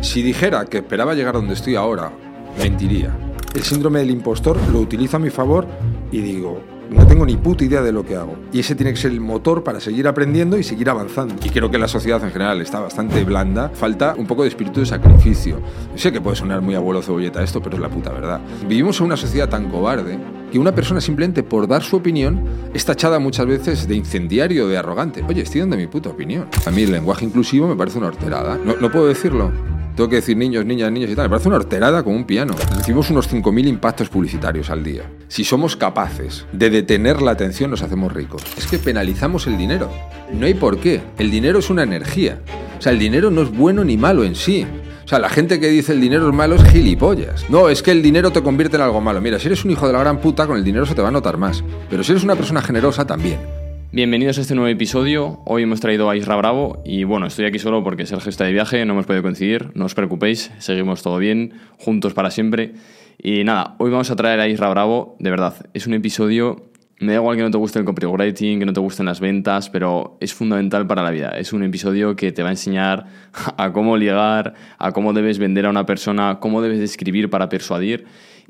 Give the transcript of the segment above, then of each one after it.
Si dijera que esperaba llegar donde estoy ahora, mentiría. El síndrome del impostor lo utilizo a mi favor y digo, no tengo ni puta idea de lo que hago. Y ese tiene que ser el motor para seguir aprendiendo y seguir avanzando. Y creo que la sociedad en general está bastante blanda. Falta un poco de espíritu de sacrificio. Sé que puede sonar muy abuelo cebolleta esto, pero es la puta verdad. Vivimos en una sociedad tan cobarde que una persona simplemente por dar su opinión es tachada muchas veces de incendiario, de arrogante. Oye, estoy dando mi puta opinión. A mí el lenguaje inclusivo me parece una horterada. ¿No, no puedo decirlo? Tengo que decir niños, niñas, niños y tal. Me parece una horterada como un piano. Recibimos unos 5.000 impactos publicitarios al día. Si somos capaces de detener la atención, nos hacemos ricos. Es que penalizamos el dinero. No hay por qué. El dinero es una energía. O sea, el dinero no es bueno ni malo en sí. O sea, la gente que dice el dinero es malo es gilipollas. No, es que el dinero te convierte en algo malo. Mira, si eres un hijo de la gran puta, con el dinero se te va a notar más. Pero si eres una persona generosa, también. Bienvenidos a este nuevo episodio. Hoy hemos traído a Isra Bravo y bueno, estoy aquí solo porque Sergio está de viaje, no hemos podido coincidir, no os preocupéis, seguimos todo bien, juntos para siempre. Y nada, hoy vamos a traer a Isra Bravo, de verdad, es un episodio, me da igual que no te guste el copywriting, que no te gusten las ventas, pero es fundamental para la vida. Es un episodio que te va a enseñar a cómo ligar, a cómo debes vender a una persona, cómo debes escribir para persuadir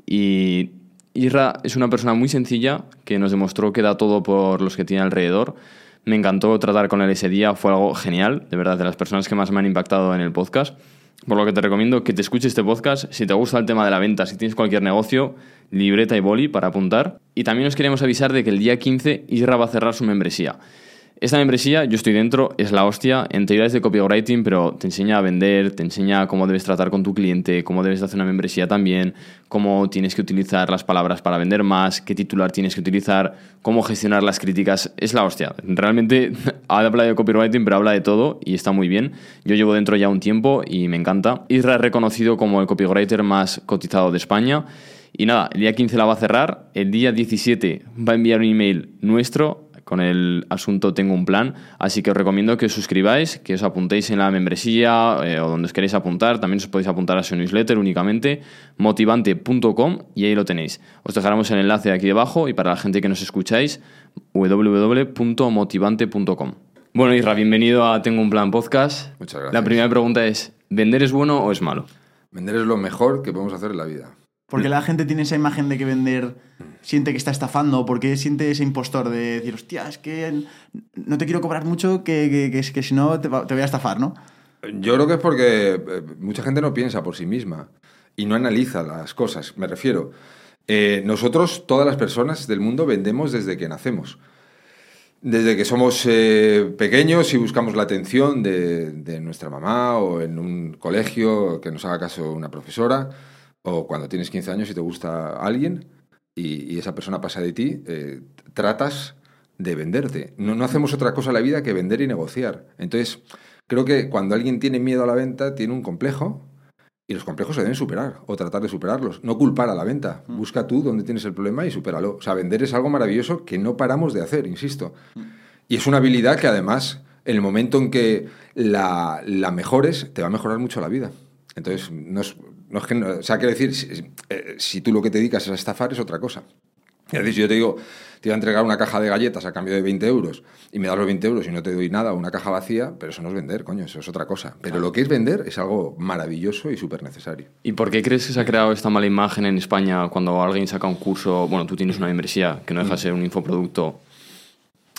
y Isra es una persona muy sencilla que nos demostró que da todo por los que tiene alrededor. Me encantó tratar con él ese día, fue algo genial, de verdad, de las personas que más me han impactado en el podcast. Por lo que te recomiendo que te escuches este podcast. Si te gusta el tema de la venta, si tienes cualquier negocio, libreta y boli para apuntar. Y también os queremos avisar de que el día 15 Isra va a cerrar su membresía. Esta membresía, yo estoy dentro, es la hostia. En teoría es de copywriting, pero te enseña a vender, te enseña cómo debes tratar con tu cliente, cómo debes hacer una membresía también, cómo tienes que utilizar las palabras para vender más, qué titular tienes que utilizar, cómo gestionar las críticas. Es la hostia. Realmente habla de copywriting, pero habla de todo y está muy bien. Yo llevo dentro ya un tiempo y me encanta. Isra es reconocido como el copywriter más cotizado de España. Y nada, el día 15 la va a cerrar, el día 17 va a enviar un email nuestro con el asunto Tengo un plan, así que os recomiendo que os suscribáis, que os apuntéis en la membresía eh, o donde os queréis apuntar, también os podéis apuntar a su newsletter únicamente, motivante.com y ahí lo tenéis. Os dejaremos el enlace aquí debajo y para la gente que nos escucháis, www.motivante.com. Bueno, Isra, bienvenido a Tengo un plan podcast. Muchas gracias. La primera pregunta es, ¿vender es bueno o es malo? Vender es lo mejor que podemos hacer en la vida. Porque la gente tiene esa imagen de que vender siente que está estafando, porque siente ese impostor de decir, hostia, es que no te quiero cobrar mucho, que, que, que, que si no te, te voy a estafar, ¿no? Yo creo que es porque eh, mucha gente no piensa por sí misma y no analiza las cosas. Me refiero, eh, nosotros, todas las personas del mundo, vendemos desde que nacemos. Desde que somos eh, pequeños y buscamos la atención de, de nuestra mamá o en un colegio que nos haga caso una profesora, o cuando tienes 15 años y te gusta alguien y, y esa persona pasa de ti, eh, tratas de venderte. No, no hacemos otra cosa en la vida que vender y negociar. Entonces, creo que cuando alguien tiene miedo a la venta, tiene un complejo y los complejos se deben superar o tratar de superarlos. No culpar a la venta. Busca tú dónde tienes el problema y supéralo. O sea, vender es algo maravilloso que no paramos de hacer, insisto. Y es una habilidad que además, en el momento en que la, la mejores, te va a mejorar mucho la vida. Entonces, no es, no es que... no- o sea, quiero decir, si, eh, si tú lo que te dedicas es a estafar, es otra cosa. Es decir, si yo te digo, te voy a entregar una caja de galletas a cambio de 20 euros y me das los 20 euros y no te doy nada, una caja vacía, pero eso no es vender, coño, eso es otra cosa. Pero lo que es vender es algo maravilloso y súper necesario. ¿Y por qué crees que se ha creado esta mala imagen en España cuando alguien saca un curso, bueno, tú tienes una membresía que no deja de ser un infoproducto?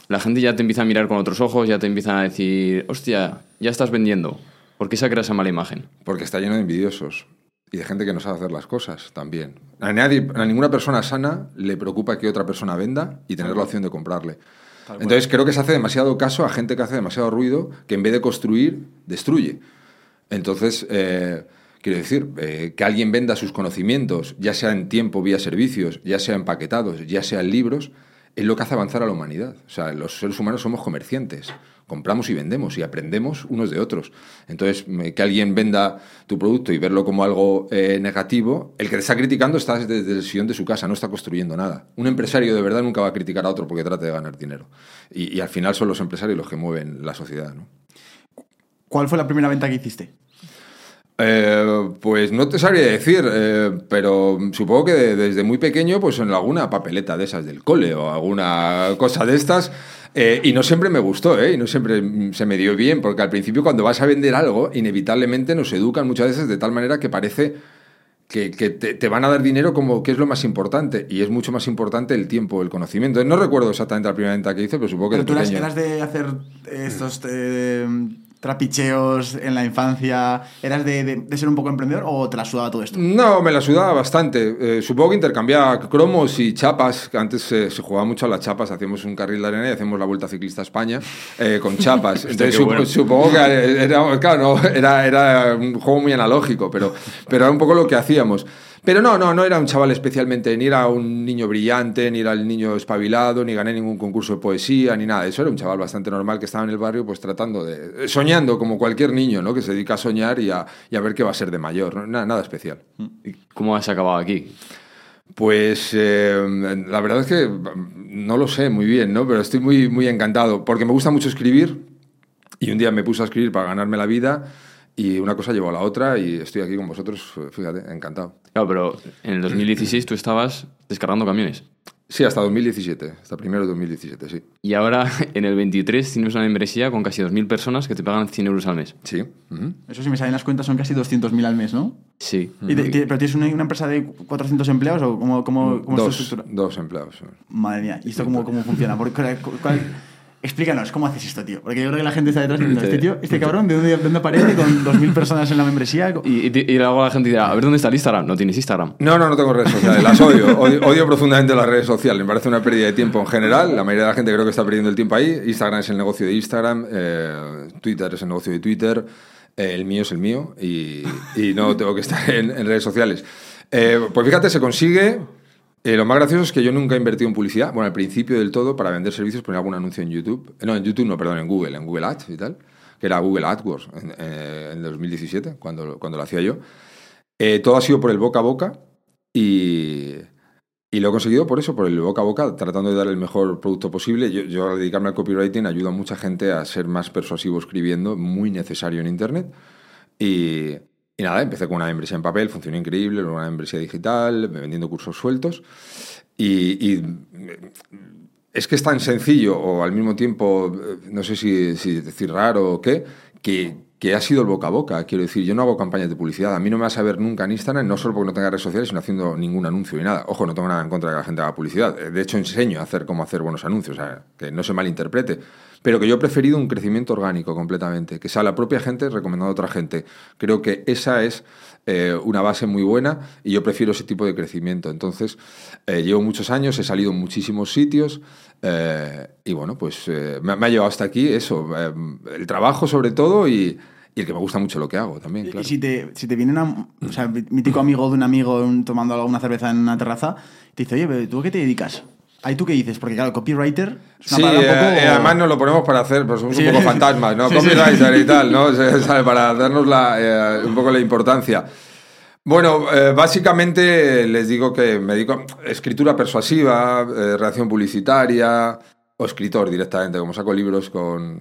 La gente ya te empieza a mirar con otros ojos, ya te empiezan a decir, hostia, ya estás vendiendo. ¿Por qué se ha creado esa mala imagen? Porque está lleno de envidiosos y de gente que no sabe hacer las cosas también. A, nadie, a ninguna persona sana le preocupa que otra persona venda y tener la opción de comprarle. Entonces creo que se hace demasiado caso a gente que hace demasiado ruido, que en vez de construir, destruye. Entonces, eh, quiero decir, eh, que alguien venda sus conocimientos, ya sea en tiempo vía servicios, ya sea empaquetados, ya sea en libros, es lo que hace avanzar a la humanidad. O sea, los seres humanos somos comerciantes. Compramos y vendemos y aprendemos unos de otros. Entonces, que alguien venda tu producto y verlo como algo eh, negativo, el que te está criticando está desde el sillón de su casa, no está construyendo nada. Un empresario de verdad nunca va a criticar a otro porque trate de ganar dinero. Y, y al final son los empresarios los que mueven la sociedad. ¿no? ¿Cuál fue la primera venta que hiciste? Eh, pues no te sabría decir, eh, pero supongo que de- desde muy pequeño, pues en alguna papeleta de esas del cole o alguna cosa de estas. Eh, y no siempre me gustó, ¿eh? Y no siempre mm, se me dio bien, porque al principio cuando vas a vender algo, inevitablemente nos educan muchas veces de tal manera que parece que, que te, te van a dar dinero como que es lo más importante. Y es mucho más importante el tiempo, el conocimiento. No recuerdo exactamente la primera venta que hice, pero supongo que Pero tú eras de hacer estos eh, trapicheos en la infancia, ¿eras de, de- de ser un poco emprendedor o te la sudaba todo esto? No, me la sudaba bastante. Eh, supongo que intercambiaba cromos y chapas, que antes eh, se jugaba mucho a las chapas, hacíamos un carril de arena y hacíamos la Vuelta Ciclista a España eh, con chapas. Entonces sup- bueno. supongo que era, claro, no, era, era un juego muy analógico, pero, pero era un poco lo que hacíamos. Pero no, no, no era un chaval especialmente, ni era un niño brillante, ni era el niño espabilado, ni gané ningún concurso de poesía, ni nada. Eso era un chaval bastante normal que estaba en el barrio, pues tratando de. soñando, como cualquier niño, ¿no? Que se dedica a soñar y a, y a ver qué va a ser de mayor. ¿no? Nada, nada especial. ¿Y ¿Cómo has acabado aquí? Pues eh, la verdad es que mm, no lo sé muy bien, ¿no? Pero estoy muy, muy encantado, porque me gusta mucho escribir y un día me puse a escribir para ganarme la vida y una cosa llevó a la otra y estoy aquí con vosotros, fíjate, encantado. Claro, pero en el 2016 tú estabas descargando camiones. Sí, hasta 2017, hasta primero de 2017, sí. Y ahora, en el 23, tienes una membresía con casi 2.000 personas que te pagan 100 euros al mes. Sí. Eso si me salen las cuentas son casi 200.000 al mes, ¿no? Sí. ¿Y te- te- ¿Pero tienes una, una empresa de 400 empleados o cómo, cómo, cómo es tu dos, estructura? dos empleados. Madre mía, ¿y esto cómo, cómo funciona? ¿Por cuál- cuál- Explícanos, ¿cómo haces esto, tío? Porque yo creo que la gente está detrás diciendo, este tío, este cabrón, ¿de dónde, de dónde aparece con 2.000 personas en la membresía? Y, y- y luego la gente dirá, a ver, ¿dónde está el Instagram? No tienes Instagram. No, no, no tengo redes sociales, las odio. odio. odio profundamente las redes sociales, me parece una pérdida de tiempo en general. La mayoría de la gente creo que está perdiendo el tiempo ahí. Instagram es el negocio de Instagram, eh, Twitter es el negocio de Twitter, eh, el mío es el mío y, y no tengo que estar en, en redes sociales. Eh, pues fíjate, se consigue. Eh, lo más gracioso es que yo nunca he invertido en publicidad. Bueno, al principio del todo, para vender servicios, ponía algún anuncio en YouTube. Eh, No, en YouTube no, perdón, en Google, en Google Ads y tal, que era Google AdWords en, eh, en 2017, cuando, cuando lo hacía yo. Eh, todo ha sido por el boca a boca y, y lo he conseguido por eso, por el boca a boca, tratando de dar el mejor producto posible. Yo, yo al dedicarme al copywriting ayudo a mucha gente a ser más persuasivo escribiendo, muy necesario en Internet. Y, y nada, empecé con una membresía en papel, funcionó increíble, luego una membresía digital, vendiendo cursos sueltos. Y, y es que es tan sencillo, o al mismo tiempo, eh, no sé si, si decir raro o qué, que, que ha sido el boca a boca. Quiero decir, yo no hago campañas de publicidad. A mí no me vas a ver nunca en Instagram, no solo porque no tenga redes sociales, sino haciendo ningún anuncio y nada. Ojo, no tengo nada en contra de que la gente haga publicidad. Eh, De hecho, enseño a hacer cómo hacer buenos anuncios, o sea, que no se malinterprete. Pero que yo he preferido un crecimiento orgánico completamente, que sea la propia gente recomendando a otra gente. Creo que esa es eh, una base muy buena y yo prefiero ese tipo de crecimiento. Entonces, eh, llevo muchos años, he salido en muchísimos sitios eh, y bueno, pues me, me ha llevado hasta aquí eso, el trabajo sobre todo y, y el que me gusta mucho lo que hago también, claro. Y si te, si te viene una, o sea, mítico amigo de un amigo un- tomando alguna cerveza en una terraza, te dice, oye, ¿tú a qué te dedicas? Ahí tú qué dices, porque claro, copywriter es una Sí, palabra un poco... eh, eh, además nos lo ponemos para hacer, pues somos Sí. un poco fantasmas, ¿no? Sí. Copywriter y tal, ¿no? Para darnos la, eh, un poco la importancia. Bueno, eh, básicamente les digo que me dedico a escritura persuasiva, eh, redacción publicitaria o escritor directamente, como saco libros con...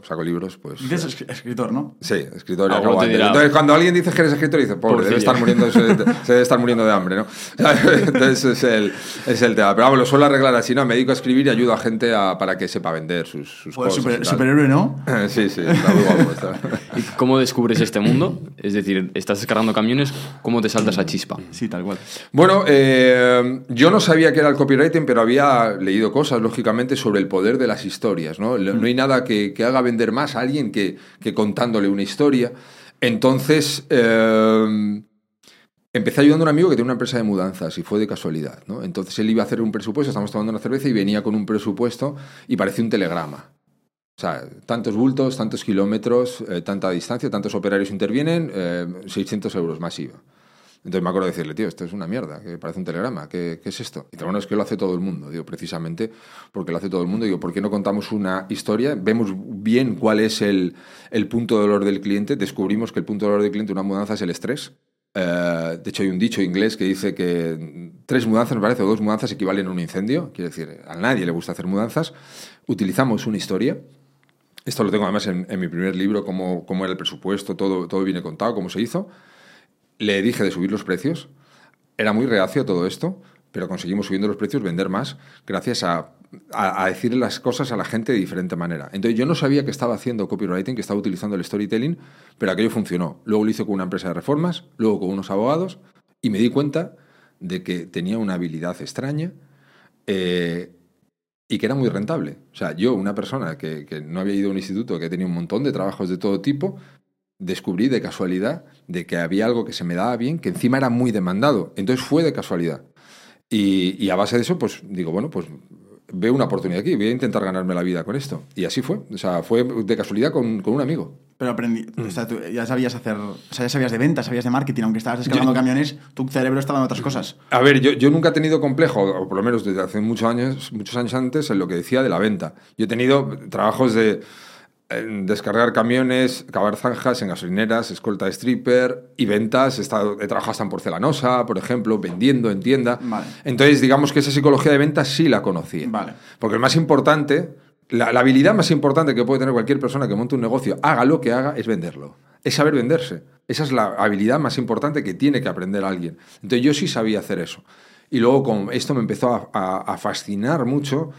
bueno, saco libros, pues... Dices eh, es- escritor, ¿no? Sí, escritor te dirá- Entonces, cuando alguien dice que eres escritor, dice, pobre, debe estar muriendo, se, se debe estar muriendo de hambre, ¿no? Entonces, es el, es el tema. Pero vamos, lo suelo arreglar así, ¿no? Me dedico a escribir y ayudo a gente a, para que sepa vender sus, sus Joder, cosas. super- superhéroe, ¿no? Sí, sí, está muy guapo. está. ¿Y cómo descubres este mundo? Es decir, estás descargando camiones, ¿cómo te saltas a chispa? Sí, tal cual. Bueno, eh, yo no sabía que era el copywriting, pero había leído cosas, lógicamente, sobre el poder de las historias. No, no hay nada que, que haga vender más a alguien que, que contándole una historia. Entonces, eh, empecé ayudando a un amigo que tiene una empresa de mudanzas y fue de casualidad. ¿no? Entonces, él iba a hacer un presupuesto, estábamos tomando una cerveza y venía con un presupuesto y parecía un telegrama. O sea, tantos bultos, tantos kilómetros, eh, tanta distancia, tantos operarios intervienen, eh, 600 euros más IVA. Entonces me acuerdo de decirle, tío, esto es una mierda, que parece un telegrama, ¿qué, qué es esto? Y dice, bueno, es que lo hace todo el mundo, digo, precisamente porque lo hace todo el mundo. Digo, ¿por qué no contamos una historia? Vemos bien cuál es el, el punto de dolor del cliente, descubrimos que el punto de dolor del cliente de una mudanza es el estrés. Eh, de hecho, hay un dicho inglés que dice que tres mudanzas, me parece, o dos mudanzas equivalen a un incendio. Quiere decir, a nadie le gusta hacer mudanzas. Utilizamos una historia, esto lo tengo además en, en mi primer libro, cómo, cómo era el presupuesto, todo, todo viene contado, cómo se hizo. Le dije de subir los precios. Era muy reacio todo esto, pero conseguimos subiendo los precios vender más gracias a, a, a las cosas a la gente de diferente manera. Entonces yo no sabía que estaba haciendo copywriting, que estaba utilizando el storytelling, pero aquello funcionó. Luego lo hice con una empresa de reformas, luego con unos abogados y me di cuenta de que tenía una habilidad extraña eh, y que era muy rentable. O sea, yo, una persona que, que no había ido a un instituto, que tenía un montón de trabajos de todo tipo, descubrí de casualidad de que había algo que se me daba bien, que encima era muy demandado. Entonces fue de casualidad. Y, y a base de eso, pues digo, bueno, pues veo una oportunidad aquí, voy a intentar ganarme la vida con esto. Y así fue. O sea, fue de casualidad con, con un amigo. Pero aprendí, o sea, tú ya sabías hacer, o sea, ya sabías de ventas, sabías de marketing, aunque estabas escalando camiones, tu cerebro estaba en otras cosas. A ver, yo, yo nunca he tenido complejo, o por lo menos desde hace muchos años, muchos años antes, en lo que decía de la venta. Yo he tenido trabajos de descargar camiones, cavar zanjas en gasolineras, escolta de stripper y ventas. He, estado, he trabajado hasta en porcelanosa, por ejemplo, vendiendo en tienda. Vale. Entonces, digamos que esa psicología de ventas sí la conocía. Vale. Porque el más importante, la, la habilidad más importante que puede tener cualquier persona que monte un negocio, haga lo que haga, es venderlo. Es saber venderse. Esa es la habilidad más importante que tiene que aprender alguien. Entonces yo sí sabía hacer eso. Y luego con esto me empezó a, a- a fascinar mucho.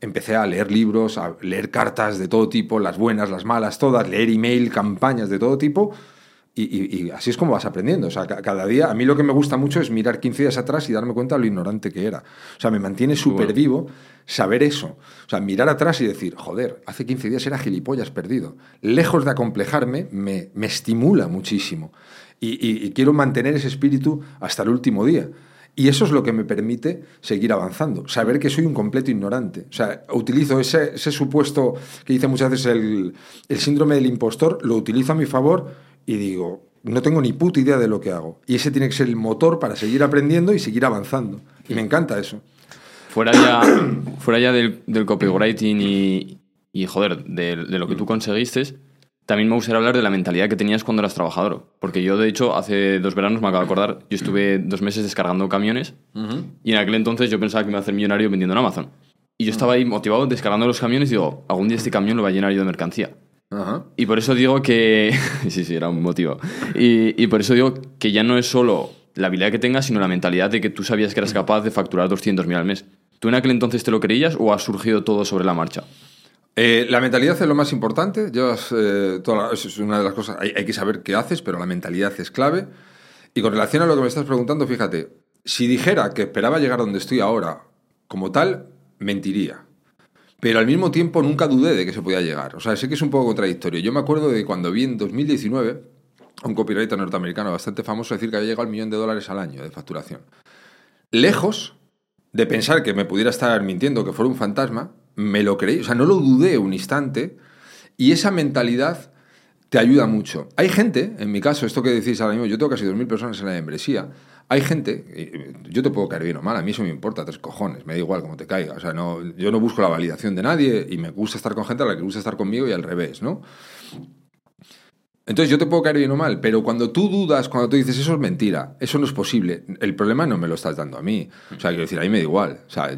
Empecé a leer libros, a leer cartas de todo tipo, las buenas, las malas, todas, leer email, campañas de todo tipo. Y, y- y así es como vas aprendiendo. O sea, ca- cada día, a mí lo que me gusta mucho es mirar 15 días atrás y darme cuenta de lo ignorante que era. O sea, me mantiene súper vivo saber eso. O sea, mirar atrás y decir, joder, hace 15 días era gilipollas perdido. Lejos de acomplejarme, me, me estimula muchísimo. Y- y quiero mantener ese espíritu hasta el último día. Y eso es lo que me permite seguir avanzando, saber que soy un completo ignorante. O sea, utilizo ese, supuesto que dice muchas veces el, el síndrome del impostor, lo utilizo a mi favor y digo, no tengo ni puta idea de lo que hago. Y ese tiene que ser el motor para seguir aprendiendo y seguir avanzando. Y me encanta eso. Fuera ya, fuera ya del, del copywriting y, y, joder, de, de lo que tú conseguiste, también me gustaría hablar de la mentalidad que tenías cuando eras trabajador. Porque yo, de hecho, hace dos veranos, me acabo de acordar, yo estuve dos meses descargando camiones y en aquel entonces yo pensaba que me iba a hacer millonario vendiendo en Amazon. Y yo estaba ahí motivado descargando los camiones y digo, algún día este camión lo va a llenar yo de mercancía. Ajá. Y por eso digo que. sí, sí, era un motivo. Y, y por eso digo que ya no es solo la habilidad que tengas, sino la mentalidad de que tú sabías que eras capaz de facturar 200.000 al mes. ¿Tú en aquel entonces te lo creías o ha surgido todo sobre la marcha? Eh, la mentalidad es lo más importante. Llevas, eh, eso es una de las cosas. Hay, hay que saber qué haces, pero la mentalidad es clave. Y con relación a lo que me estás preguntando, fíjate, si dijera que esperaba llegar donde estoy ahora como tal, mentiría. Pero al mismo tiempo nunca dudé de que se podía llegar. O sea, sé que es un poco contradictorio. Yo me acuerdo de cuando vi en 2019 a un copywriter norteamericano bastante famoso decir que había llegado al millón de dólares al año de facturación. Lejos de pensar que me pudiera estar mintiendo, que fuera un fantasma, me lo creí, o sea, no lo dudé un instante y esa mentalidad te ayuda mucho. Hay gente, en mi caso, esto que decís ahora mismo, yo tengo casi 2.000 personas en la membresía, hay gente, y yo te puedo caer bien o mal, a mí eso me importa tres cojones, me da igual cómo te caiga, o sea, no, yo no busco la validación de nadie y me gusta estar con gente a la que gusta estar conmigo y al revés, ¿no? Entonces yo te puedo caer bien o mal, pero cuando tú dudas, cuando tú dices eso es mentira, eso no es posible, el problema no me lo estás dando a mí. O sea, quiero decir, ahí me da igual. O sea,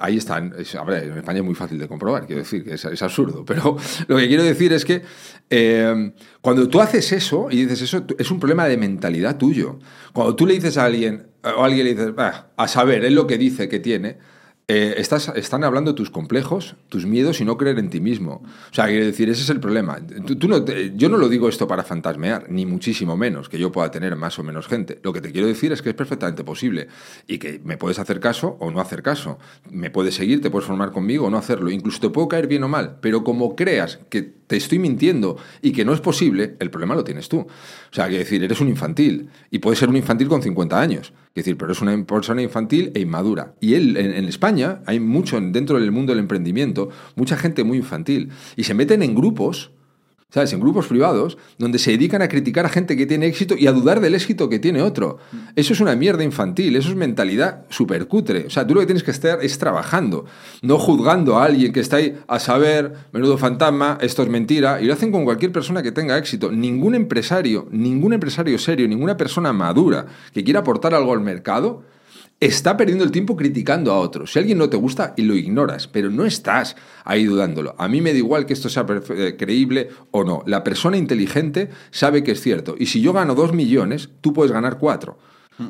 ahí están. a en España es muy fácil de comprobar, quiero decir, que es, absurdo. Pero lo que quiero decir es que eh, cuando tú haces eso y dices eso, es un problema de mentalidad tuyo. Cuando tú le dices a alguien, o a alguien le dices, "Ah, a saber, es lo que dice que tiene. Eh, estás, están hablando tus complejos, tus miedos y no creer en ti mismo. O sea, quiero decir, ese es el problema. Tú, no yo no lo digo esto para fantasmear, ni muchísimo menos, que yo pueda tener más o menos gente. Lo que te quiero decir es que es perfectamente posible y que me puedes hacer caso o no hacer caso. Me puedes seguir, te puedes formar conmigo o no hacerlo. Incluso te puedo caer bien o mal, pero como creas que te estoy mintiendo y que no es posible, el problema lo tienes tú. O sea, quiero decir, eres un infantil y puedes ser un infantil con 50 años. Quiero decir, pero es una persona infantil e inmadura. Y él, en, en España, hay mucho dentro del mundo del emprendimiento, mucha gente muy infantil. Y se meten en grupos, ¿sabes? En grupos privados, donde se dedican a criticar a gente que tiene éxito y a dudar del éxito que tiene otro. Eso es una mierda infantil, eso es mentalidad súper cutre. O sea, tú lo que tienes que estar es trabajando, no juzgando a alguien que está ahí a saber, menudo fantasma, esto es mentira. Y lo hacen con cualquier persona que tenga éxito. Ningún empresario, ningún empresario serio, ninguna persona madura que quiera aportar algo al mercado, está perdiendo el tiempo criticando a otros. Si alguien no te gusta y lo ignoras, pero no estás ahí dudándolo. A mí me da igual que esto sea eh, creíble o no. La persona inteligente sabe que es cierto. Y si yo gano dos millones, tú puedes ganar cuatro.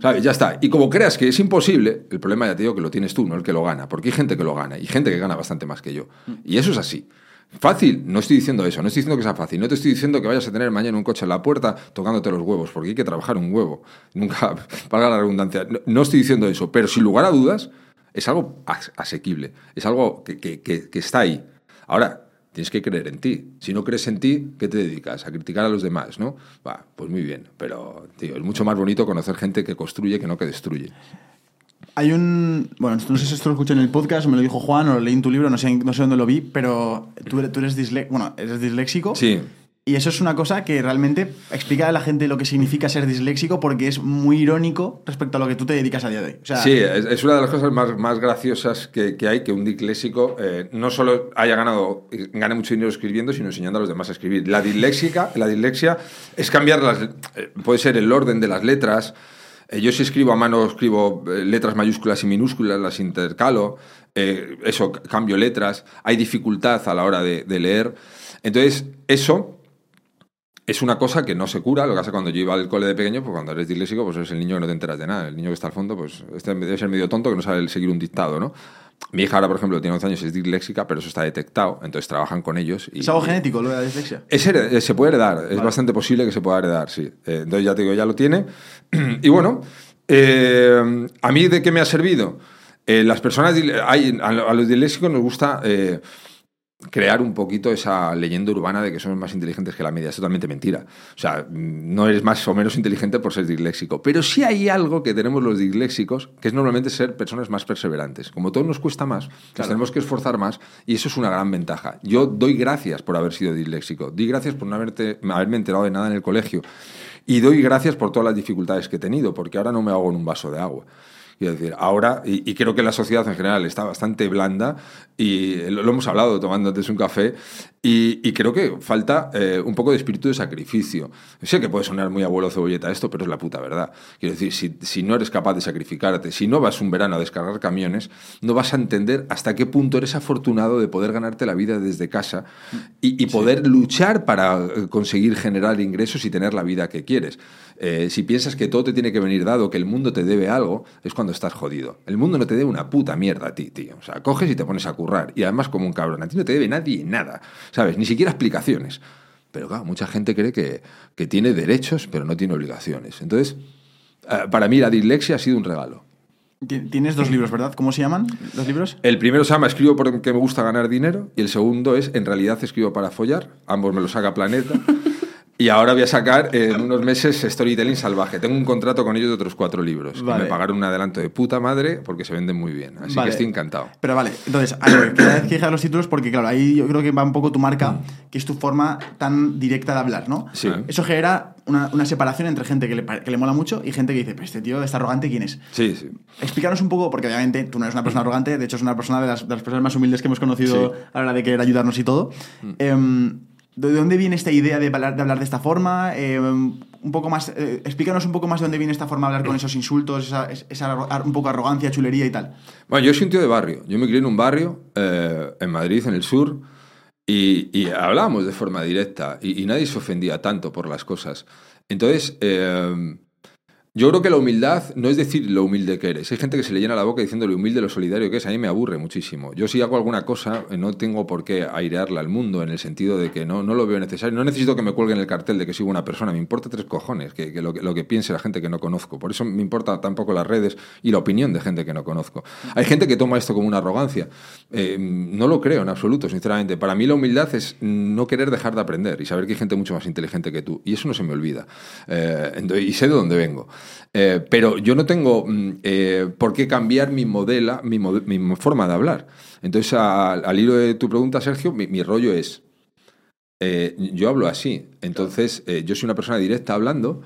¿Sabes? Ya está. Y como creas que es imposible, el problema ya te digo que lo tienes tú, no el que lo gana. Porque hay gente que lo gana y gente que gana bastante más que yo. Y eso es así. Fácil, no estoy diciendo eso, no estoy diciendo que sea fácil, no te estoy diciendo que vayas a tener mañana un coche en la puerta tocándote los huevos, porque hay que trabajar un huevo, nunca, valga la redundancia, no, estoy diciendo eso, pero sin lugar a dudas es algo asequible, es algo que, que está ahí. Ahora, tienes que creer en ti. Si no crees en ti, ¿qué te dedicas? A criticar a los demás, ¿no? Va, pues muy bien, pero tío, es mucho más bonito conocer gente que construye que no que destruye. Hay un. Bueno, no sé si esto lo escuché en el podcast, me lo dijo Juan o lo leí en tu libro, no sé, no sé dónde lo vi, pero tú, tú eres, bueno, eres disléxico. Sí. Y eso es una cosa que realmente explica a la gente lo que significa ser disléxico porque es muy irónico respecto a lo que tú te dedicas a día de hoy. sí, es, una de las cosas más, más graciosas que, que, hay que un disléxico eh, no solo haya ganado, gane mucho dinero escribiendo, sino enseñando a los demás a escribir. La disléxica, la dislexia es cambiar las... Eh, puede ser el orden de las letras, eh, yo si escribo a mano, escribo eh, letras mayúsculas y minúsculas, las intercalo, eh, eso, cambio letras, hay dificultad a la hora de, leer. Entonces, eso es una cosa que no se cura. Lo que pasa cuando yo iba al cole de pequeño, pues cuando eres disléxico, pues eres el niño que no te enteras de nada. El niño que está al fondo, pues este debe ser medio tonto que no sabe seguir un dictado, ¿no? Mi hija ahora, por ejemplo, tiene 11 años, es disléxica, pero eso está detectado, entonces trabajan con ellos. Y, ¿Es algo genético lo de la dislexia? se puede heredar, es bastante posible que se pueda heredar, sí. Eh, entonces ya te digo, ya lo tiene. y bueno, eh, ¿a mí de qué me ha servido? Eh, las personas, hay, a los disléxicos nos gusta crear un poquito esa leyenda urbana de que somos más inteligentes que la media. Es totalmente mentira. O sea, no eres más o menos inteligente por ser disléxico. Pero sí hay algo que tenemos los disléxicos, que es normalmente ser personas más perseverantes. Como todo nos cuesta más, nos tenemos que esforzar más y eso es una gran ventaja. Yo doy gracias por haber sido disléxico. Doy gracias por no haberte, haberme enterado de nada en el colegio. Y doy gracias por todas las dificultades que he tenido, porque ahora no me hago en un vaso de agua. Quiero decir, ahora, y, creo que la sociedad en general está bastante blanda, y lo, hemos hablado tomando antes un café, y, creo que falta eh, un poco de espíritu de sacrificio. Sé que puede sonar muy abuelo cebolleta esto, pero es la puta verdad. Quiero decir, si, si no eres capaz de sacrificarte, si no vas un verano a descargar camiones, no vas a entender hasta qué punto eres afortunado de poder ganarte la vida desde casa y, poder luchar para eh, conseguir generar ingresos y tener la vida que quieres. Eh, si piensas que todo te tiene que venir dado, que el mundo te debe algo, es cuando estás jodido. El mundo no te debe una puta mierda a ti, tío. O sea, coges y te pones a currar. Y además como un cabrón. A ti no te debe nadie nada. ¿Sabes? Ni siquiera explicaciones. Pero claro, mucha gente cree que, que tiene derechos, pero no tiene obligaciones. Entonces, eh, para mí la dislexia ha sido un regalo. Tienes dos libros, ¿verdad? ¿Cómo se llaman los libros? El primero se llama Escribo porque me gusta ganar dinero y el segundo es En realidad escribo para follar. Ambos me los haga Planeta. Y ahora voy a sacar en unos meses Storytelling Salvaje. Tengo un contrato con ellos de otros cuatro libros. me pagaron un adelanto de puta madre porque se venden muy bien. Así que estoy encantado. Pero vale, entonces, hay que dejar los títulos porque, claro, ahí yo creo que va un poco tu marca, mm. que es tu forma tan directa de hablar, ¿no? Sí. Eso genera una, una separación entre gente que le, que le, mola mucho y gente que dice, pues este tío está arrogante, ¿quién es? Sí, sí. Explícanos un poco, porque obviamente tú no eres una persona arrogante, de hecho es una persona de las, de las personas más humildes que hemos conocido a la hora de querer ayudarnos y todo. Mm. Em, ¿De dónde viene esta idea de hablar de, hablar de esta forma? Eh, un poco más, eh, explícanos un poco más de dónde viene esta forma de hablar con esos insultos, esa, esa, un poco arrogancia, chulería y tal. Bueno, yo soy un tío de barrio. Yo me crié en un barrio, eh, en Madrid, en el sur, y, y hablábamos de forma directa y, y, nadie se ofendía tanto por las cosas. Entonces, yo creo que la humildad no es decir lo humilde que eres. Hay gente que se le llena la boca diciendo lo humilde, lo solidario que es. A mí me aburre muchísimo. Yo si hago alguna cosa, eh, no tengo por qué airearla al mundo en el sentido de que no, no lo veo necesario. No necesito que me cuelguen el cartel de que sigo una persona. Me importa tres cojones que, que, lo que piense la gente que no conozco. Por eso me importa tampoco las redes y la opinión de gente que no conozco. Hay gente que toma esto como una arrogancia. Eh, no lo creo en absoluto, sinceramente. Para mí la humildad es no querer dejar de aprender y saber que hay gente mucho más inteligente que tú. Y eso no se me olvida. Eh, y sé de dónde vengo. Eh, pero yo no tengo mm, eh, por qué cambiar mi, modela, mi, forma de hablar. Entonces, al hilo de tu pregunta, Sergio, mi, rollo es, eh, yo hablo así. Entonces, yo soy una persona directa hablando,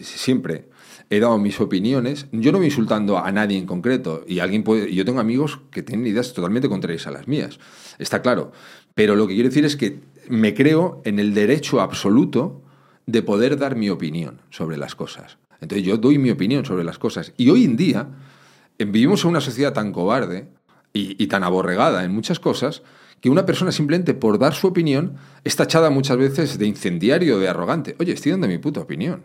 siempre he dado mis opiniones, yo no voy insultando a nadie en concreto, y alguien puede, yo tengo amigos que tienen ideas totalmente contrarias a las mías, está claro, pero lo que quiero decir es que me creo en el derecho absoluto de poder dar mi opinión sobre las cosas. Entonces yo doy mi opinión sobre las cosas. Y hoy en día eh, vivimos en una sociedad tan cobarde y, tan aborregada en muchas cosas que una persona simplemente por dar su opinión es tachada muchas veces de incendiario, de arrogante. Oye, estoy dando mi puta opinión.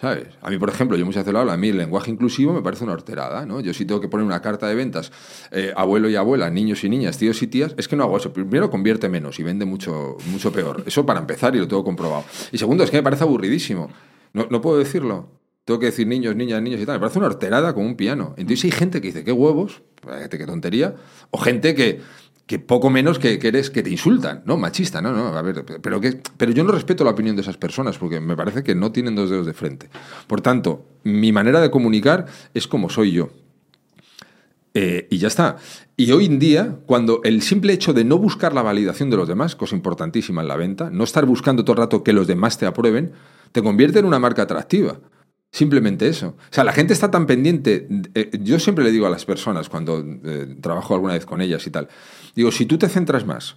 ¿Sabes? A mí, por ejemplo, yo muchas veces lo hablo, a mí el lenguaje inclusivo me parece una horterada, ¿no? Yo si tengo que poner una carta de ventas, eh, abuelo y abuela, niños y niñas, tíos y tías, es que no hago eso. Primero, convierte menos y vende mucho, mucho peor. Eso para empezar y lo tengo comprobado. Y segundo, es que me parece aburridísimo. No, no puedo decirlo. Tengo que decir niños, niñas, niños y tal. Me parece una horterada como un piano. Entonces hay gente que dice, qué huevos, qué tontería, o gente que que poco menos que, que, eres que te insultan, ¿no? Machista, no, no, a ver, pero que pero yo no respeto la opinión de esas personas porque me parece que no tienen dos dedos de frente. Por tanto, mi manera de comunicar es como soy yo. Eh, y ya está. Y hoy en día, cuando el simple hecho de no buscar la validación de los demás, cosa importantísima en la venta, no estar buscando todo el rato que los demás te aprueben, te convierte en una marca atractiva. Simplemente eso. O sea, la gente está tan pendiente. Eh, yo siempre le digo a las personas cuando eh, trabajo alguna vez con ellas y tal, digo, si tú te centras más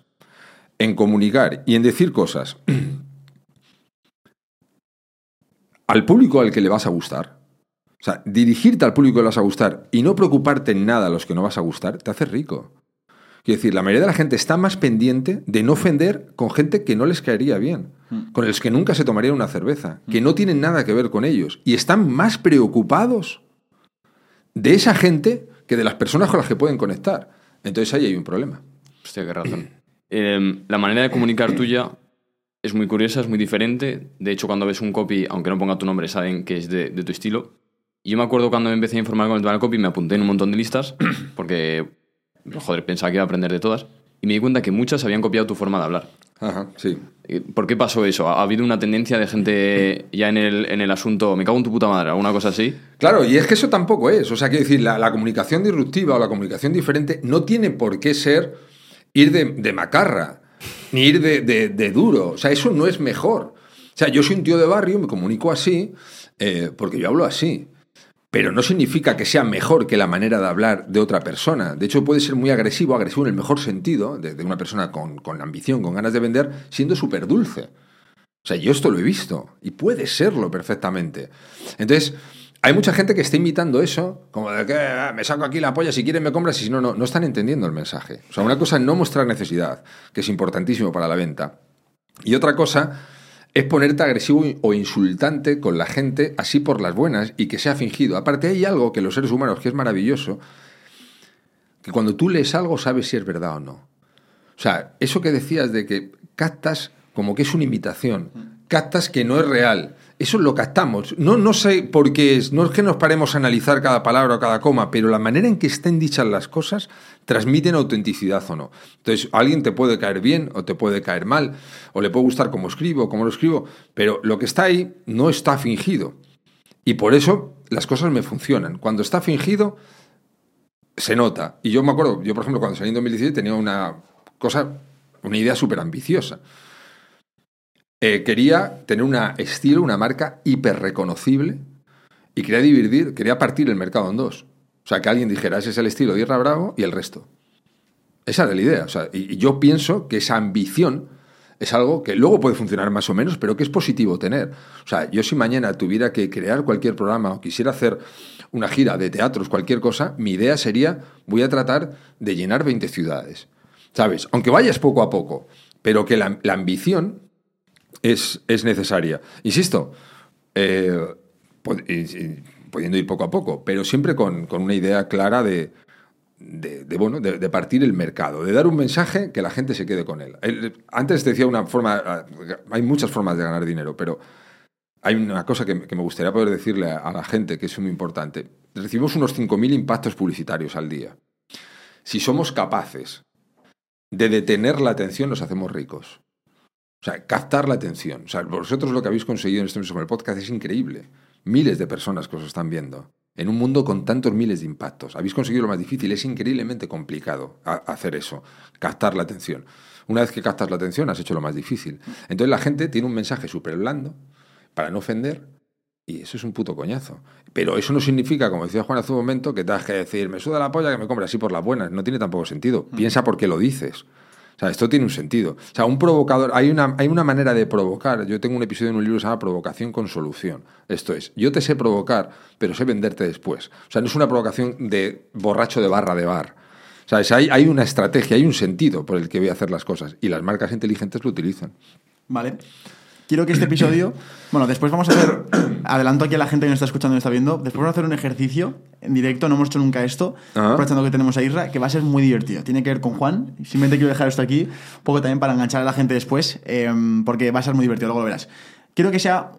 en comunicar y en decir cosas al público al que le vas a gustar, o sea, dirigirte al público que le vas a gustar y no preocuparte en nada a los que no vas a gustar, te hace rico. Quiero decir, la mayoría de la gente está más pendiente de no ofender con gente que no les caería bien. Con los que nunca se tomaría una cerveza, que no tienen nada que ver con ellos. Y están más preocupados de esa gente que de las personas con las que pueden conectar. Entonces ahí hay un problema. Hostia, qué razón. Em, la manera de comunicar tuya es muy curiosa, es muy diferente. De hecho, cuando ves un copy, aunque no ponga tu nombre, saben que es de, tu estilo. Yo me acuerdo cuando me empecé a informar con el tema del copy, me apunté en un montón de listas, porque joder, pensaba que iba a aprender de todas. Y me di cuenta que muchas habían copiado tu forma de hablar. Ajá, sí. ¿Por qué pasó eso? ¿Ha habido una tendencia de gente ya en el, en el asunto, me cago en tu puta madre, alguna cosa así? Claro, y es que eso tampoco es. O sea, quiero decir, la, comunicación disruptiva o la comunicación diferente no tiene por qué ser ir de, macarra, ni ir de, de, duro. O sea, eso no es mejor. O sea, yo soy un tío de barrio, me comunico así, eh, porque yo hablo así pero no significa que sea mejor que la manera de hablar de otra persona. De hecho, puede ser muy agresivo, agresivo en el mejor sentido, de, una persona con, con, ambición, con ganas de vender, siendo súper dulce. O sea, yo esto lo he visto y puede serlo perfectamente. Entonces, hay mucha gente que está imitando eso, como de que ah, me saco aquí la polla, si quieres me compras y si no, no, no están entendiendo el mensaje. O sea, una cosa es no mostrar necesidad, que es importantísimo para la venta, y otra cosa es ponerte agresivo o insultante con la gente así por las buenas y que sea fingido. Aparte hay algo que los seres humanos, que es maravilloso, que cuando tú lees algo sabes si es verdad o no. O sea, eso que decías de que captas como que es una imitación, captas que no es real. Eso lo captamos. No, no sé por qué es, no es que nos paremos a analizar cada palabra o cada coma, pero la manera en que estén dichas las cosas transmiten autenticidad o no. Entonces, alguien te puede caer bien o te puede caer mal, o le puede gustar cómo escribo, cómo lo escribo, pero lo que está ahí no está fingido. Y por eso las cosas me funcionan. Cuando está fingido, se nota. Y yo me acuerdo, yo por ejemplo, cuando salí en 2017 tenía una cosa, una idea súper ambiciosa. Eh, quería tener un estilo, una marca hiper reconocible y quería dividir, quería partir el mercado en dos. O sea, que alguien dijera, ese es el estilo de Irra Bravo y el resto. Esa era la idea. O sea, y, yo pienso que esa ambición es algo que luego puede funcionar más o menos, pero que es positivo tener. O sea, yo si mañana tuviera que crear cualquier programa o quisiera hacer una gira de teatros, cualquier cosa, mi idea sería, voy a tratar de llenar 20 ciudades. ¿Sabes? Aunque vayas poco a poco, pero que la ambición es, es necesaria. Insisto, eh, pudiendo ir poco a poco, pero siempre con, con una idea clara de, de, bueno, de, partir el mercado, de dar un mensaje que la gente se quede con él. antes decía una forma, hay muchas formas de ganar dinero, pero hay una cosa que, me gustaría poder decirle a, a, la gente que es muy importante. Recibimos unos 5.000 impactos publicitarios al día. Si somos capaces de detener la atención, nos hacemos ricos. O sea, captar la atención. O sea, vosotros lo que habéis conseguido en este sobre el podcast es increíble. Miles de personas que os están viendo. En un mundo con tantos miles de impactos. Habéis conseguido lo más difícil. Es increíblemente complicado hacer eso. Captar la atención. Una vez que captas la atención, has hecho lo más difícil. Entonces la gente tiene un mensaje súper blando para no ofender. Y eso es un puto coñazo. Pero eso no significa, como decía Juan hace un momento, que te has que decir, me suda la polla que me compre así por las buenas. No tiene tampoco sentido. Piensa por qué lo dices. O sea, esto tiene un sentido. O sea, un provocador, hay una, hay una manera de provocar. Yo tengo un episodio en un libro que se llama Provocación con solución. Esto es, yo te sé provocar, pero sé venderte después. O sea, no es una provocación de borracho de barra de bar. O sea, hay, hay una estrategia, hay un sentido por el que voy a hacer las cosas. Y las marcas inteligentes lo utilizan. Vale. Quiero que este episodio. Bueno, después vamos a hacer. Adelanto aquí a la gente que nos está escuchando y está viendo. Después vamos a hacer un ejercicio en directo. No hemos hecho nunca esto. Ajá. Aprovechando que tenemos a Isra, que va a ser muy divertido. Tiene que ver con Juan. Simplemente quiero dejar esto aquí. Un poco también para enganchar a la gente después. eh, porque va a ser muy divertido. Luego lo verás. Quiero que sea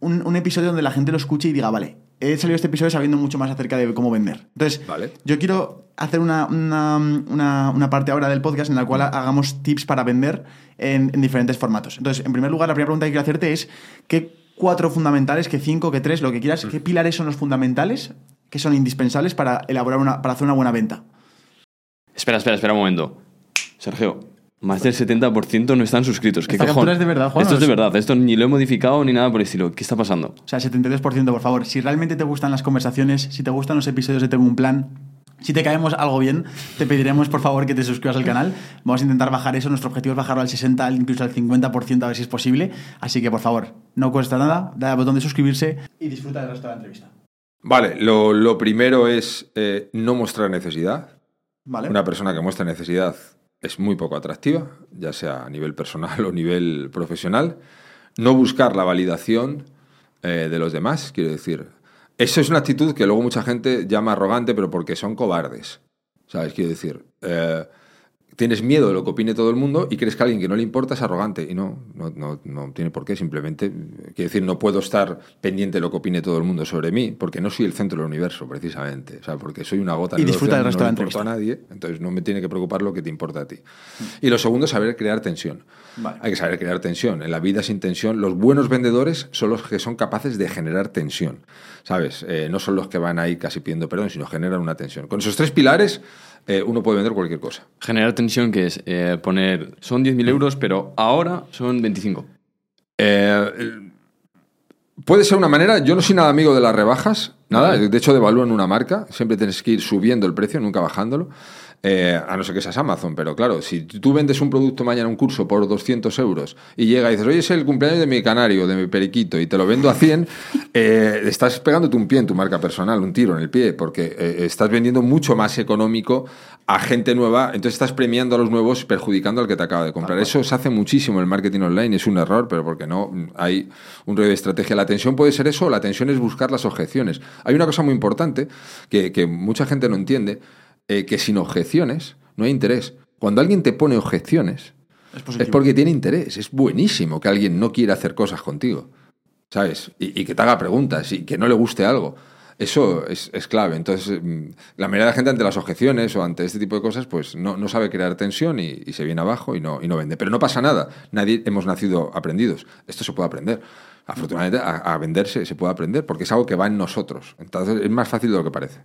un, un episodio donde la gente lo escuche y diga, vale, he salido este episodio sabiendo mucho más acerca de cómo vender. Entonces, Vale. yo quiero hacer una, una- una- una parte ahora del podcast en la cual hagamos tips para vender en, en diferentes formatos. Entonces, en primer lugar, la primera pregunta que quiero hacerte es, ¿qué cuatro fundamentales, qué cinco, qué tres, lo que quieras, qué pilares son los fundamentales que son indispensables para elaborar una, para hacer una buena venta? Espera, espera, espera un momento. Sergio, más del 70% no están suscritos. ¿Qué ¿Esta captura es de verdad, Juan, Esto es de verdad. Esto ni lo he modificado ni nada por el estilo. ¿Qué está pasando? O sea, 72%, por favor. Si realmente te gustan las conversaciones, si te gustan los episodios de Tengo un Plan, si te caemos algo bien, te pediremos, por favor, que te suscribas al canal. Vamos a intentar bajar eso. Nuestro objetivo es bajarlo al 60, incluso al 50%, a ver si es posible. Así que, por favor, no cuesta nada. Dale al botón de suscribirse y disfruta del resto de la entrevista. Vale, lo, lo primero es eh, no mostrar necesidad. ¿Vale? Una persona que muestra necesidad es muy poco atractiva, ya sea a nivel personal o a nivel profesional. No buscar la validación eh, de los demás, quiero decir. Eso es una actitud que luego mucha gente llama arrogante, pero porque son cobardes. ¿Sabes? Quiero decir, eh, tienes miedo de lo que opine todo el mundo y crees que a alguien que no le importa es arrogante. Y no, no, no, no tiene por qué. Simplemente, eh, quiero decir, no puedo estar pendiente de lo que opine todo el mundo sobre mí, porque no soy el centro del universo, precisamente. O sea, porque soy una gota en Y el disfruta océano, resto no de le a nadie, entonces no me tiene que preocupar lo que te importa a ti. Y lo segundo, saber crear tensión. Vale. Hay que saber crear tensión. En la vida sin tensión, los buenos vendedores son los que son capaces de generar tensión. ¿Sabes? Eh, no son los que van ahí casi pidiendo perdón, sino generan una tensión. Con esos tres pilares, eh, uno puede vender cualquier cosa. Generar tensión, que es eh, poner. Son 10.000 euros, pero ahora son 25. Eh, puede ser una manera, yo no soy nada amigo de las rebajas, nada, de hecho devalúan una marca, siempre tienes que ir subiendo el precio, nunca bajándolo, eh, a no ser que seas Amazon, pero claro, si tú vendes un producto mañana, un curso por 200 euros y llega y dices, oye, es el cumpleaños de mi canario, de mi periquito, y te lo vendo a 100, eh, estás pegándote un pie en tu marca personal, un tiro en el pie, porque eh, estás vendiendo mucho más económico a gente nueva, entonces estás premiando a los nuevos y perjudicando al que te acaba de comprar. Eso se hace muchísimo en el marketing online, es un error, pero porque no hay un rollo de estrategia. La tensión puede ser eso, la tensión es buscar las objeciones. Hay una cosa muy importante que, que mucha gente no entiende, eh, que sin objeciones no hay interés. Cuando alguien te pone objeciones, Es porque tiene interés. Es buenísimo que alguien no quiera hacer cosas contigo, ¿sabes? Y, y que te haga preguntas y que no le guste algo. Eso es, es clave. Entonces, mm, la mayoría de la gente ante las objeciones o ante este tipo de cosas, pues no, no sabe crear tensión y, y se viene abajo y no, y no vende. Pero no pasa nada. Nadie hemos nacido aprendidos. Esto se puede aprender. Afortunadamente, a, a venderse se puede aprender porque es algo que va en nosotros. Entonces, es más fácil de lo que parece.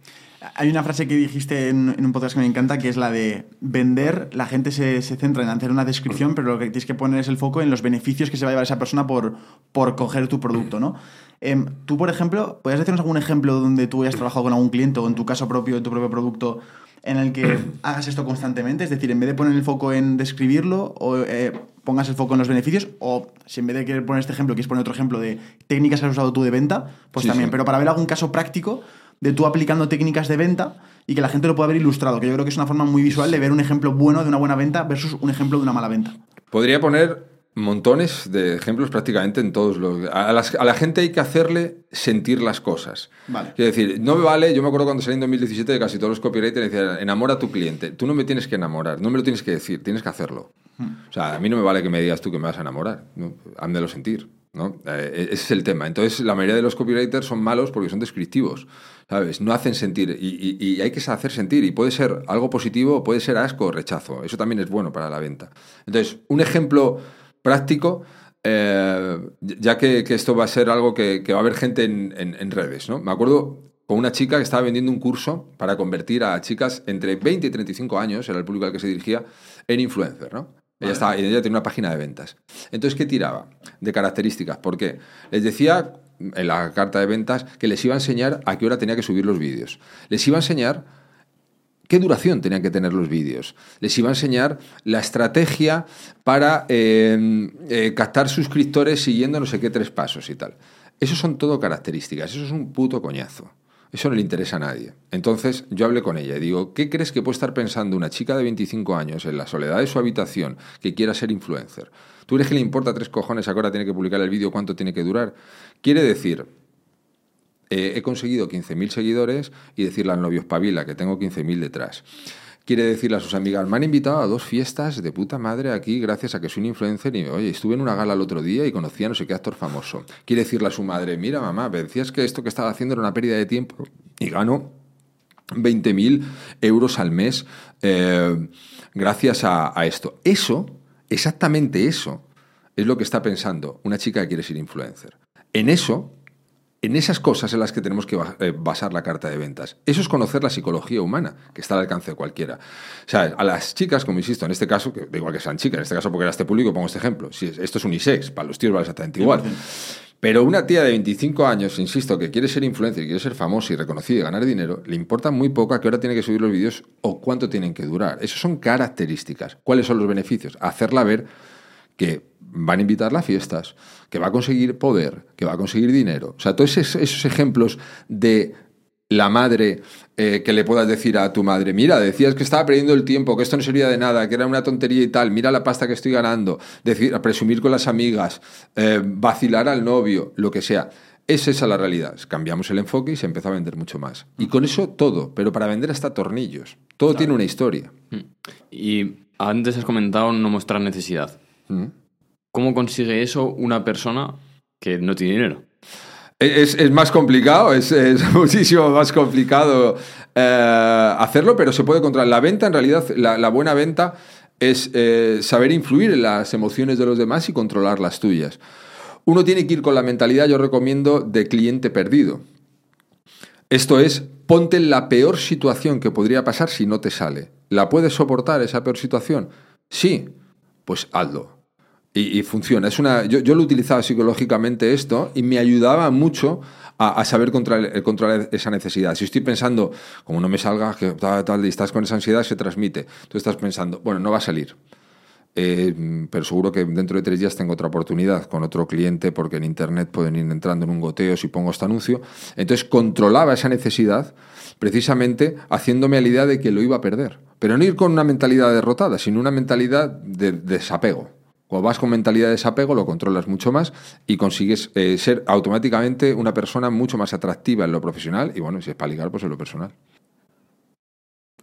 Hay una frase que dijiste en, un podcast que me encanta, que es la de vender, la gente se, se centra en hacer una descripción, pero lo que tienes que poner es el foco en los beneficios que se va a llevar esa persona por, por coger tu producto, ¿no? Em, tú, por ejemplo, ¿podrías decirnos algún ejemplo donde tú hayas trabajado con algún cliente o en tu caso propio, en tu propio producto, en el que hagas esto constantemente? Es decir, en vez de poner el foco en describirlo, o eh, pongas el foco en los beneficios, o si en vez de querer poner este ejemplo, quieres poner otro ejemplo de técnicas que has usado tú de venta, pues Sí, también. sí. Pero para ver algún caso práctico de tú aplicando técnicas de venta y que la gente lo pueda ver ilustrado, que yo creo que es una forma muy visual de ver un ejemplo bueno de una buena venta versus un ejemplo de una mala venta. Podría poner montones de ejemplos prácticamente en todos los... A, las- a la gente hay que hacerle sentir las cosas. Vale. Quiero decir, no me vale, yo me acuerdo cuando salí en 2017 de casi todos los copywriters decían, enamora a tu cliente. Tú no me tienes que enamorar, no me lo tienes que decir, tienes que hacerlo. O sea, a mí no me vale que me digas tú que me vas a enamorar, ¿no? házmelo sentir. ¿no? Eh, ese es el tema. Entonces, la mayoría de los copywriters son malos porque son descriptivos, ¿sabes? No hacen sentir y, y- y hay que hacer sentir y puede ser algo positivo, puede ser asco o rechazo. Eso también es bueno para la venta. Entonces, un ejemplo práctico, eh, ya que, que esto va a ser algo que, que va a haber gente en, en- en redes, ¿no? Me acuerdo con una chica que estaba vendiendo un curso para convertir a chicas entre 20 y 35 años, era el público al que se dirigía, en influencer, ¿no? Ella, estaba, ella tenía una página de ventas. Entonces, ¿qué tiraba de características? ¿Por qué? Les decía en la carta de ventas que les iba a enseñar a qué hora tenía que subir los vídeos. Les iba a enseñar ¿Qué duración tenían que tener los vídeos? Les iba a enseñar la estrategia para eh, eh, captar suscriptores siguiendo no sé qué tres pasos y tal. Eso son todo características, eso es un puto coñazo. Eso no le interesa a nadie. Entonces yo hablé con ella y digo, ¿qué crees que puede estar pensando una chica de 25 años en la soledad de su habitación que quiera ser influencer? ¿Tú crees que le importa tres cojones a qué hora tiene que publicar el vídeo, cuánto tiene que durar? Quiere decir, eh, he conseguido 15.000 seguidores y decirle al novio espabila que tengo 15.000 detrás. Quiere decirle a sus amigas, me han invitado a dos fiestas de puta madre aquí gracias a que soy un influencer y, oye, estuve en una gala el otro día y conocí a no sé qué actor famoso. Quiere decirle a su madre, mira mamá, me decías que esto que estaba haciendo era una pérdida de tiempo y gano 20.000 euros al mes eh, gracias a, a esto. Eso, exactamente eso, es lo que está pensando una chica que quiere ser influencer. En eso en esas cosas en las que tenemos que eh, basar la carta de ventas. Eso es conocer la psicología humana, que está al alcance de cualquiera. O sea, a las chicas, como insisto, en este caso, que da igual que sean chicas, en este caso porque era este público, pongo este ejemplo. Si esto es unisex, para los tíos vale exactamente igual. Pero una tía de 25 años, insisto, que quiere ser influencer, quiere ser famosa y reconocida y ganar dinero, le importa muy poco a qué hora tiene que subir los vídeos o cuánto tienen que durar. Esas son características. ¿Cuáles son los beneficios? Hacerla ver que van a invitarla a fiestas, que va a conseguir poder, que va a conseguir dinero. O sea, todos esos, ejemplos de la madre eh, que le puedas decir a tu madre, mira, decías que estaba perdiendo el tiempo, que esto no servía de nada, que era una tontería y tal, mira la pasta que estoy ganando, decir, presumir con las amigas, eh, vacilar al novio, lo que sea. Es esa la realidad. Cambiamos el enfoque y se empezó a vender mucho más. Y con eso todo, pero para vender hasta tornillos. Todo tiene una historia. Mm. Y antes has comentado no mostrar necesidad. Mm. ¿Cómo consigue eso una persona que no tiene dinero? Es, más complicado, es, muchísimo más complicado eh, hacerlo, pero se puede controlar. La venta, en realidad, la, buena venta es eh, saber influir en las emociones de los demás y controlar las tuyas. Uno tiene que ir con la mentalidad, yo recomiendo, de cliente perdido. Esto es, ponte en la peor situación que podría pasar si no te sale. ¿La puedes soportar esa peor situación? Sí, pues hazlo. Y, funciona. Es una, yo, lo utilizaba psicológicamente esto y me ayudaba mucho a, saber controlar, esa necesidad. Si estoy pensando, como no me salga, que tal, tal, y estás con esa ansiedad, se transmite. Tú estás pensando, bueno, no va a salir. Eh, pero seguro que dentro de tres días tengo otra oportunidad con otro cliente porque en Internet pueden ir entrando en un goteo si pongo este anuncio. Entonces controlaba esa necesidad precisamente haciéndome la idea de que lo iba a perder. Pero no ir con una mentalidad derrotada, sino una mentalidad de desapego. Cuando vas con mentalidad de desapego, lo controlas mucho más y consigues eh, ser automáticamente una persona mucho más atractiva en lo profesional y, bueno, si es para ligar, pues en lo personal.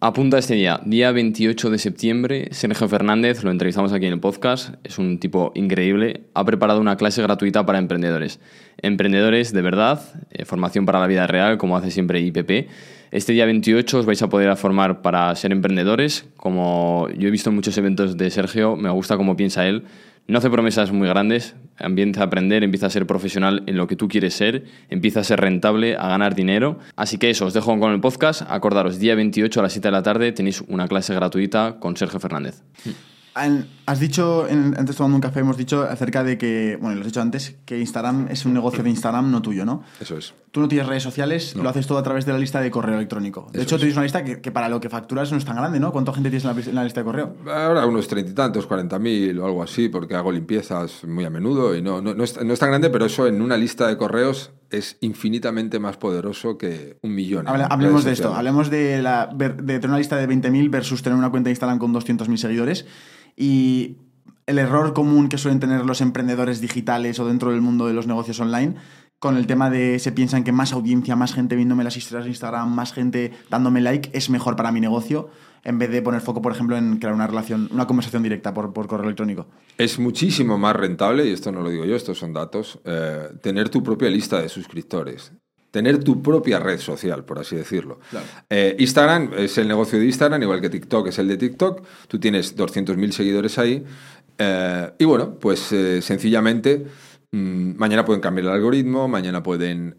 Apunta este día, día 28 de septiembre, Sergio Fernández, lo entrevistamos aquí en el podcast, es un tipo increíble, ha preparado una clase gratuita para emprendedores. Emprendedores de verdad, eh, formación para la vida real, como hace siempre IPP. Este día 28 os vais a poder formar para ser emprendedores. Como yo he visto en muchos eventos de Sergio, me gusta cómo piensa él. No hace promesas muy grandes, empieza a aprender, empieza a ser profesional en lo que tú quieres ser, empieza a ser rentable, a ganar dinero. Así que eso, os dejo con el podcast. Acordaros, día 28 a las 7 de la tarde tenéis una clase gratuita con Sergio Fernández. Has dicho, antes tomando un café, hemos dicho acerca de que, bueno, lo has dicho antes, que Instagram es un negocio de Instagram, no tuyo, ¿no? Eso es. Tú no tienes redes sociales, lo haces todo a través de la lista de correo electrónico. De hecho, tienes una lista que, para lo que facturas no es tan grande, ¿no? ¿Cuánta gente tienes en la, lista de correo? Ahora unos treinta y tantos, cuarenta mil o algo así, porque hago limpiezas muy a menudo y no, no, es, no es tan grande, pero eso en una lista de correos es infinitamente más poderoso que un millón. hablemos de esto, hablemos de, la, de tener una lista de 20.000 versus tener una cuenta de Instagram con 200.000 seguidores. Y el error común que suelen tener los emprendedores digitales o dentro del mundo de los negocios online con el tema de se piensan que más audiencia, más gente viéndome las historias de Instagram, más gente dándome like es mejor para mi negocio en vez de poner foco, por ejemplo, en crear una relación, una conversación directa por, correo electrónico. Es muchísimo más rentable, y esto no lo digo yo, estos son datos, eh, tener tu propia lista de suscriptores tener tu propia red social, por así decirlo. Eh, Instagram es el negocio de Instagram, igual que TikTok es el de TikTok. Tú tienes 200.000 seguidores ahí. Eh, y bueno, pues eh, sencillamente mm, mañana pueden cambiar el algoritmo, mañana pueden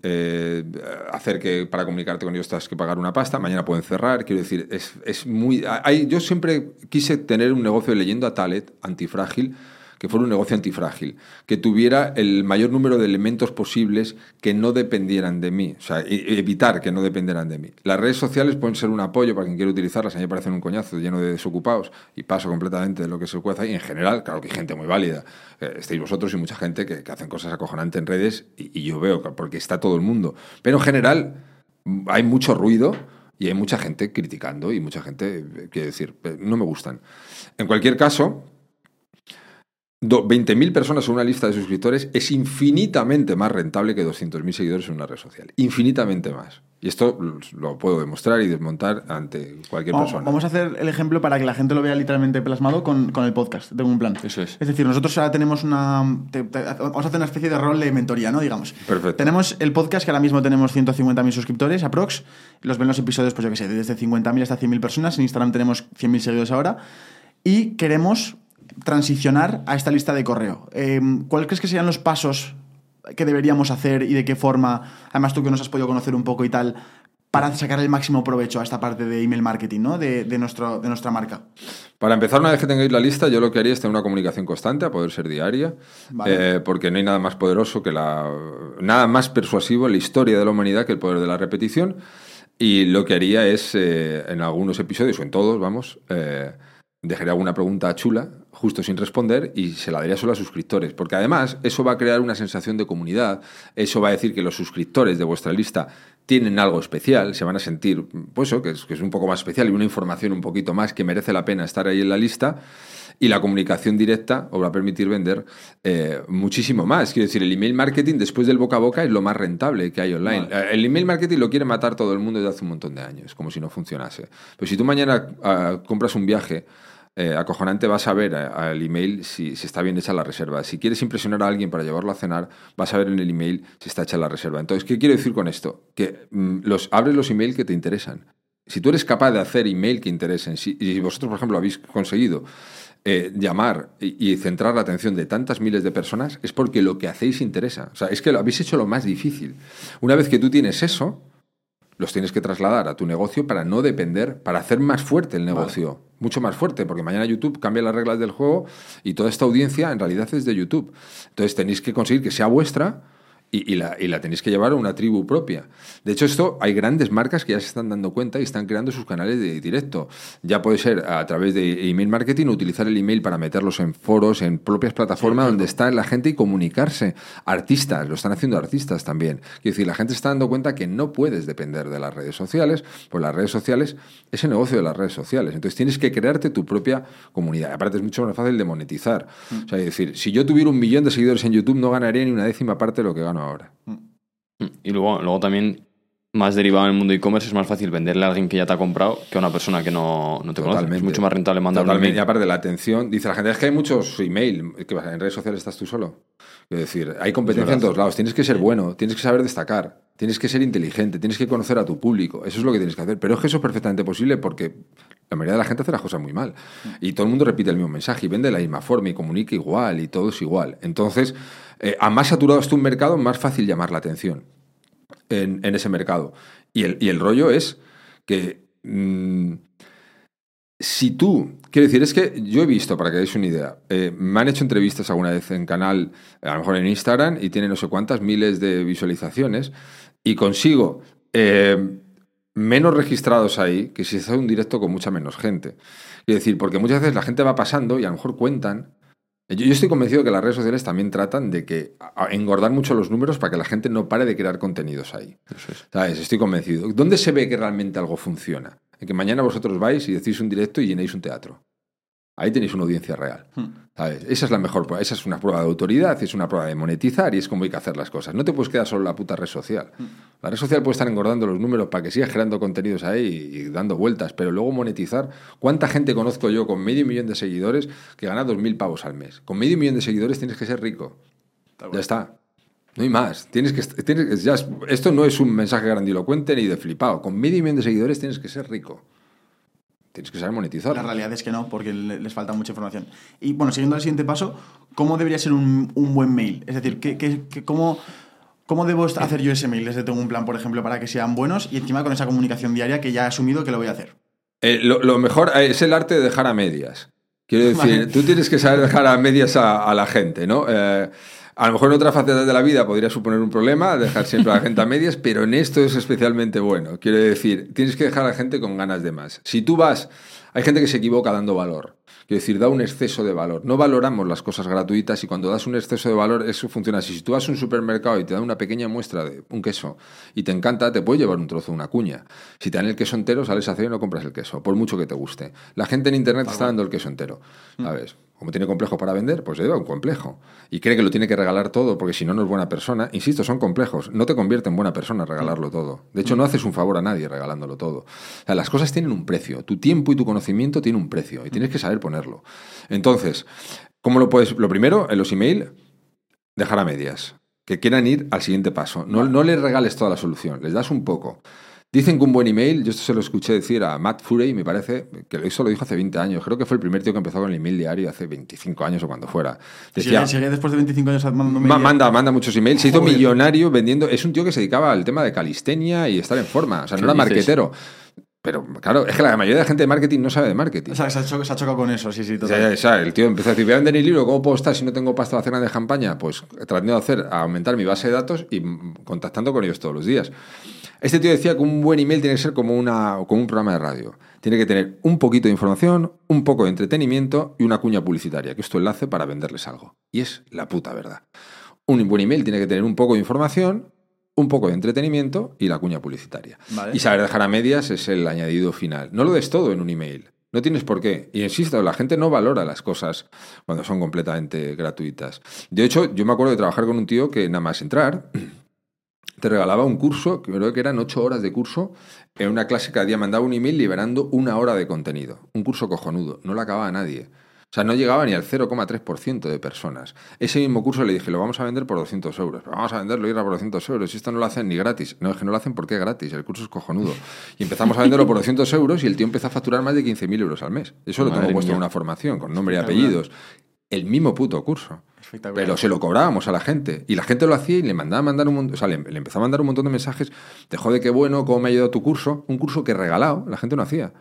hacer que para comunicarte con ellos tengas que pagar una pasta, mañana pueden cerrar. Quiero decir, es, es muy. Hay, yo siempre quise tener un negocio de leyendo a Talet, antifrágil, que fuera un negocio antifrágil, que tuviera el mayor número de elementos posibles que no dependieran de mí, o sea, e- evitar que no dependieran de mí. Las redes sociales pueden ser un apoyo para quien quiera utilizarlas, a mí me parecen un coñazo lleno de desocupados y paso completamente de lo que se cuece ahí. En general, claro que hay gente muy válida, eh, estáis vosotros y mucha gente que, hacen cosas acojonantes en redes y, y yo veo, que- porque está todo el mundo. Pero en general mm, hay mucho ruido y hay mucha gente criticando y mucha gente, eh, quiero decir, eh, no me gustan. En cualquier caso, 20.000 personas en una lista de suscriptores es infinitamente más rentable que 200.000 seguidores en una red social. Infinitamente más. Y esto lo puedo demostrar y desmontar ante cualquier Vamos, persona. vamos a hacer el ejemplo para que la gente lo vea literalmente plasmado con, con el podcast. Tengo un plan. Eso es. Es decir, nosotros ahora tenemos una. te- te- vamos a hacer una especie de rol de mentoría, ¿no? Digamos. Perfecto. Tenemos el podcast que ahora mismo tenemos 150.000 suscriptores, aprox. Los ven los episodios, pues yo qué sé, desde 50.000 hasta 100.000 personas. En Instagram tenemos 100.000 seguidores ahora. Y queremos transicionar a esta lista de correo. Eh, ¿Cuál crees que serían los pasos que deberíamos hacer y de qué forma? Además, tú que nos has podido conocer un poco y tal. Para sacar el máximo provecho a esta parte de email marketing, ¿no? De, de nuestro, de nuestra marca. Para empezar, una vez que tengáis la lista, yo lo que haría es tener una comunicación constante, a poder ser diaria, Vale. eh, porque no hay nada más poderoso que la. nada más persuasivo en la historia de la humanidad que el poder de la repetición. Y lo que haría es, eh, en algunos episodios, o en todos, vamos, eh, dejaría alguna pregunta chula, justo sin responder, y se la daría solo a suscriptores. Porque además, eso va a crear una sensación de comunidad, eso va a decir que los suscriptores de vuestra lista tienen algo especial, se van a sentir, pues eso, que es, que es un poco más especial y una información un poquito más que merece la pena estar ahí en la lista. Y la comunicación directa os va a permitir vender eh, muchísimo más. Quiero decir, el email marketing después del boca a boca es lo más rentable que hay online. Eh, El email marketing lo quiere matar todo el mundo desde hace un montón de años, como si no funcionase. Pero si tú mañana ah, compras un viaje eh, acojonante vas a ver eh, al email si, si está bien hecha la reserva. Si quieres impresionar a alguien para llevarlo a cenar, vas a ver en el email si está hecha la reserva. Entonces, ¿qué quiero decir con esto? Que mm, los, abres los emails que te interesan. Si tú eres capaz de hacer email que interesen, si, vosotros, por ejemplo, habéis conseguido eh, llamar y, y centrar la atención de tantas miles de personas, es porque lo que hacéis interesa. O sea, es que lo habéis hecho lo más difícil. Una vez que tú tienes eso, los tienes que trasladar a tu negocio para no depender, para hacer más fuerte el negocio. Mucho más fuerte, porque mañana YouTube cambia las reglas del juego y toda esta audiencia en realidad es de YouTube. Entonces tenéis que conseguir que sea vuestra y, y la, y la tenéis que llevar a una tribu propia. De hecho, esto hay grandes marcas que ya se están dando cuenta y están creando sus canales de directo. Ya puede ser a través de email marketing, utilizar el email para meterlos en foros, en propias plataformas donde está la gente y comunicarse. Artistas, lo están haciendo artistas también. Quiero decir, la gente se está dando cuenta que no puedes depender de las redes sociales, pues las redes sociales es el negocio de las redes sociales. Entonces tienes que crearte tu propia comunidad. Aparte es mucho más fácil de monetizar. O sea, es decir, si yo tuviera un millón de seguidores en YouTube, no ganaría ni una décima parte de lo que gano ahora. Y luego, luego también, más derivado en el mundo e-commerce, es más fácil venderle a alguien que ya te ha comprado que a una persona que no, no te conoce. Es mucho más rentable mandar un Totalmente. Y email. aparte, la atención, dice la gente, es que hay muchos email, que en redes sociales estás tú solo. Es decir, hay competencia en todos lados, tienes que ser bueno, tienes que saber destacar, tienes que ser inteligente, tienes que conocer a tu público, eso es lo que tienes que hacer. Pero es que eso es perfectamente posible porque la mayoría de la gente hace las cosas muy mal. Y todo el mundo repite el mismo mensaje y vende de la misma forma y comunica igual y todo es igual. Entonces, eh, a más saturado esté un mercado, más fácil llamar la atención en, ese mercado. Y el, y el rollo es que mm, si tú, quiero decir, es que yo he visto, para que deis una idea, eh, me han hecho entrevistas alguna vez en canal, a lo mejor en Instagram, y tiene no sé cuántas miles de visualizaciones, y consigo eh, menos registrados ahí que si se hace un directo con mucha menos gente. Quiero decir, porque muchas veces la gente va pasando y a lo mejor cuentan. Yo, yo estoy convencido que las redes sociales también tratan de que a- a engordar mucho los números para que la gente no pare de crear contenidos ahí. Eso es. ¿Sabes? Estoy convencido. ¿Dónde se ve que realmente algo funciona? En que mañana vosotros vais y decís un directo y llenéis un teatro. Ahí tenéis una audiencia real. ¿Sabes? Esa es la mejor prueba. Esa es una prueba de autoridad, es una prueba de monetizar y es como hay que hacer las cosas. No te puedes quedar solo en la puta red social. La red social puede estar engordando los números para que sigas creando contenidos ahí y dando vueltas, pero luego monetizar. ¿Cuánta gente conozco yo con medio millón de seguidores que gana dos mil pavos al mes? Con medio millón de seguidores tienes que ser rico. Ya está. No hay más. Tienes que, tienes, ya es- esto no es un mensaje grandilocuente ni de flipado. Con medio millón de seguidores tienes que ser rico. Tienes que saber monetizar. La realidad es que no, porque le- les falta mucha información. Y bueno, siguiendo al siguiente paso, ¿cómo debería ser un, un buen mail? Es decir, ¿qué, qué- qué- cómo, ¿cómo debo hacer yo ese mail? Desde tengo un plan, por ejemplo, para que sean buenos y encima con esa comunicación diaria que ya he asumido que lo voy a hacer. Eh, lo, lo mejor eh, es el arte de dejar a medias. Quiero decir, tú tienes que saber dejar a medias a, la gente, ¿no? Eh, a lo mejor en otras facetas de la vida podría suponer un problema dejar siempre a la gente a medias, pero en esto es especialmente bueno. Quiero decir, tienes que dejar a la gente con ganas de más. Si tú vas, hay gente que se equivoca dando valor. Quiero decir, da un exceso de valor. No valoramos las cosas gratuitas y cuando das un exceso de valor, eso funciona así. Si tú vas a un supermercado y te dan una pequeña muestra de un queso y te encanta, te puede llevar un trozo, una cuña. Si te dan el queso entero, sales a hacer y no compras el queso, por mucho que te guste. La gente en Internet está dando el queso entero, ¿sabes? Como tiene complejo para vender, pues lleva un complejo. Y cree que lo tiene que regalar todo, porque si no, no es buena persona. Insisto, son complejos. No te convierte en buena persona regalarlo todo. De hecho, no haces un favor a nadie regalándolo todo. O sea, las cosas tienen un precio. Tu tiempo y tu conocimiento tienen un precio. Y tienes que saber ponerlo. Entonces, ¿cómo lo puedes? Lo primero, en los email, dejar a medias. Que quieran ir al siguiente paso. No, no les regales toda la solución. Les das un poco. Dicen que un buen email, yo esto se lo escuché decir a Matt Furey, me parece, que eso lo dijo hace 20 años. Creo que fue el primer tío que empezó con el email diario hace 25 años o cuando fuera. Decía, ¿Sigue, después de 25 años mandando? Manda, manda muchos emails. Se hizo millonario vendiendo. Es un tío que se dedicaba al tema de calistenia y estar en forma. O sea, no era marquetero. Pero claro, es que la mayoría de la gente de marketing no sabe de marketing. O sea, se ha, chocado, con eso, sí, sí, total. O sea, el tío empezó a decir, voy a vender el libro, ¿cómo puedo estar si no tengo pasta de cena de campaña? Pues tratando de hacer, aumentar mi base de datos y contactando con ellos todos los días. Este tío decía que un buen email tiene que ser como, una, como un programa de radio. Tiene que tener un poquito de información, un poco de entretenimiento y una cuña publicitaria, que esto enlace para venderles algo. Y es la puta verdad. Un buen email tiene que tener un poco de información, un poco de entretenimiento y la cuña publicitaria. Y saber dejar a medias es el añadido final. No lo des todo en un email. No tienes por qué. Y insisto, la gente no valora las cosas cuando son completamente gratuitas. De hecho, yo me acuerdo de trabajar con un tío que nada más entrar te regalaba un curso, que creo que eran ocho horas de curso, en una clase cada día mandaba un email liberando una hora de contenido. Un curso cojonudo, no lo acababa nadie. O sea, no llegaba ni al 0,3% de personas. Ese mismo curso le dije, lo vamos a vender por 200 euros. vamos a venderlo y ir a por 200 euros. Y esto no lo hacen ni gratis. No, es que no lo hacen porque es gratis. El curso es cojonudo. Y empezamos a venderlo por 200 euros y el tío empezó a facturar más de 15.000 euros al mes. Eso lo tengo puesto en una formación con nombre y apellidos. El mismo puto curso. Pero se lo cobrábamos a la gente. Y la gente lo hacía y le mandaba a mandar un montón, o sea, le, empezaba a mandar un montón de mensajes de joder, qué bueno, cómo me ha ayudado tu curso. Un curso que regalado, la gente no hacía.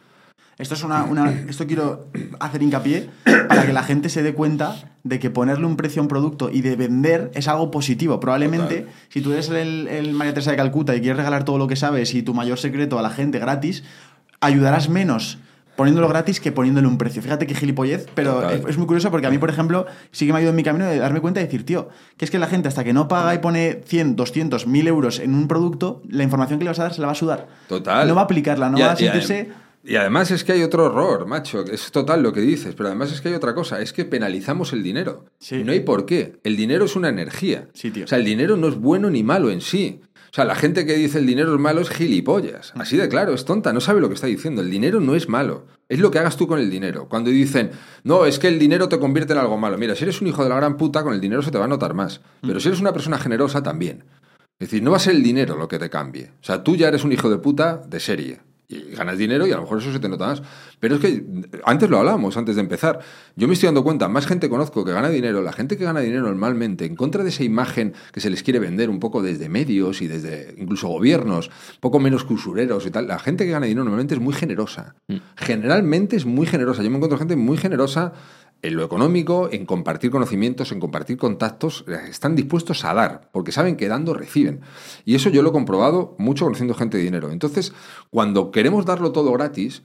Esto es una, esto quiero hacer hincapié para que la gente se dé cuenta de que ponerle un precio a un producto y de vender es algo positivo. Probablemente, si tú eres el, el María Teresa de Calcuta y quieres regalar todo lo que sabes y tu mayor secreto a la gente gratis, ayudarás menos poniéndolo gratis que poniéndole un precio. Fíjate qué gilipollez, pero es, muy curioso porque a mí, por ejemplo, sí que me ha ido en mi camino de darme cuenta y decir, tío, que es que la gente hasta que no paga y pone 100, 200, 1000 euros en un producto, la información que le vas a dar se la va a sudar. Total. No va a aplicarla, no va a sentirse... Y además es que hay otro error, macho. Es total lo que dices, pero además es que hay otra cosa. Es que penalizamos el dinero. Sí. no hay por qué. El dinero es una energía. Sí, tío. O sea, el dinero no es bueno ni malo en sí. O sea, la gente que dice el dinero es malo es gilipollas. Así de claro, es tonta, no sabe lo que está diciendo. El dinero no es malo. Es lo que hagas tú con el dinero. Cuando dicen, no, es que el dinero te convierte en algo malo. Mira, si eres un hijo de la gran puta, con el dinero se te va a notar más. Pero si eres una persona generosa, también. Es decir, no va a ser el dinero lo que te cambie. O sea, tú ya eres un hijo de puta de serie ganas dinero y a lo mejor eso se te nota más. Pero es que antes lo hablábamos, antes de empezar. Yo me estoy dando cuenta, más gente conozco que gana dinero, la gente que gana dinero normalmente, en contra de esa imagen que se les quiere vender un poco desde medios y desde incluso gobiernos, poco menos que usureros y tal, la gente que gana dinero normalmente es muy generosa. Mm. Generalmente es muy generosa. Yo me encuentro gente muy generosa en lo económico, en compartir conocimientos, en compartir contactos, eh, están dispuestos a dar, porque saben que dando reciben. Y eso yo lo he comprobado mucho conociendo gente de dinero. Entonces, cuando queremos darlo todo gratis,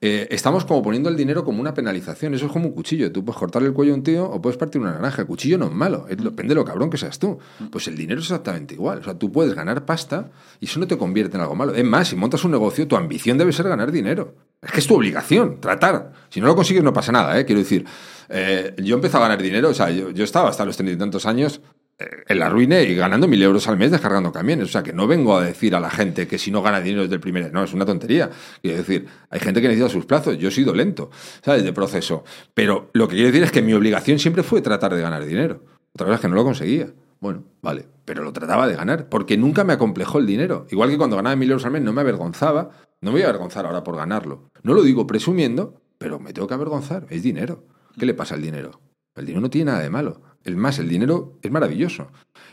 eh, estamos como poniendo el dinero como una penalización. Eso es como un cuchillo. Tú puedes cortarle el cuello a un tío o puedes partir una naranja. El cuchillo no es malo, depende de lo cabrón que seas tú. Pues el dinero es exactamente igual. O sea, tú puedes ganar pasta y eso no te convierte en algo malo. Es más, si montas un negocio, tu ambición debe ser ganar dinero. Es que es tu obligación, tratar. Si no lo consigues no pasa nada, ¿eh? Quiero decir, eh, yo empecé a ganar dinero, o sea, yo, estaba hasta los treinta y tantos años eh, en la ruina y ganando mil euros al mes descargando camiones. O sea, que no vengo a decir a la gente que si no gana dinero desde el primer... No, es una tontería. Quiero decir, hay gente que necesita sus plazos. Yo he sido lento, ¿sabes? De proceso. Pero lo que quiero decir es que mi obligación siempre fue tratar de ganar dinero. Otra vez que no lo conseguía. Bueno, vale, pero lo trataba de ganar, porque nunca me acomplejó el dinero. Igual que cuando ganaba mil euros al mes no me avergonzaba, no me voy a avergonzar ahora por ganarlo. No lo digo presumiendo, pero me tengo que avergonzar, es dinero. ¿Qué le pasa al dinero? El dinero no tiene nada de malo. El más, el dinero es maravilloso,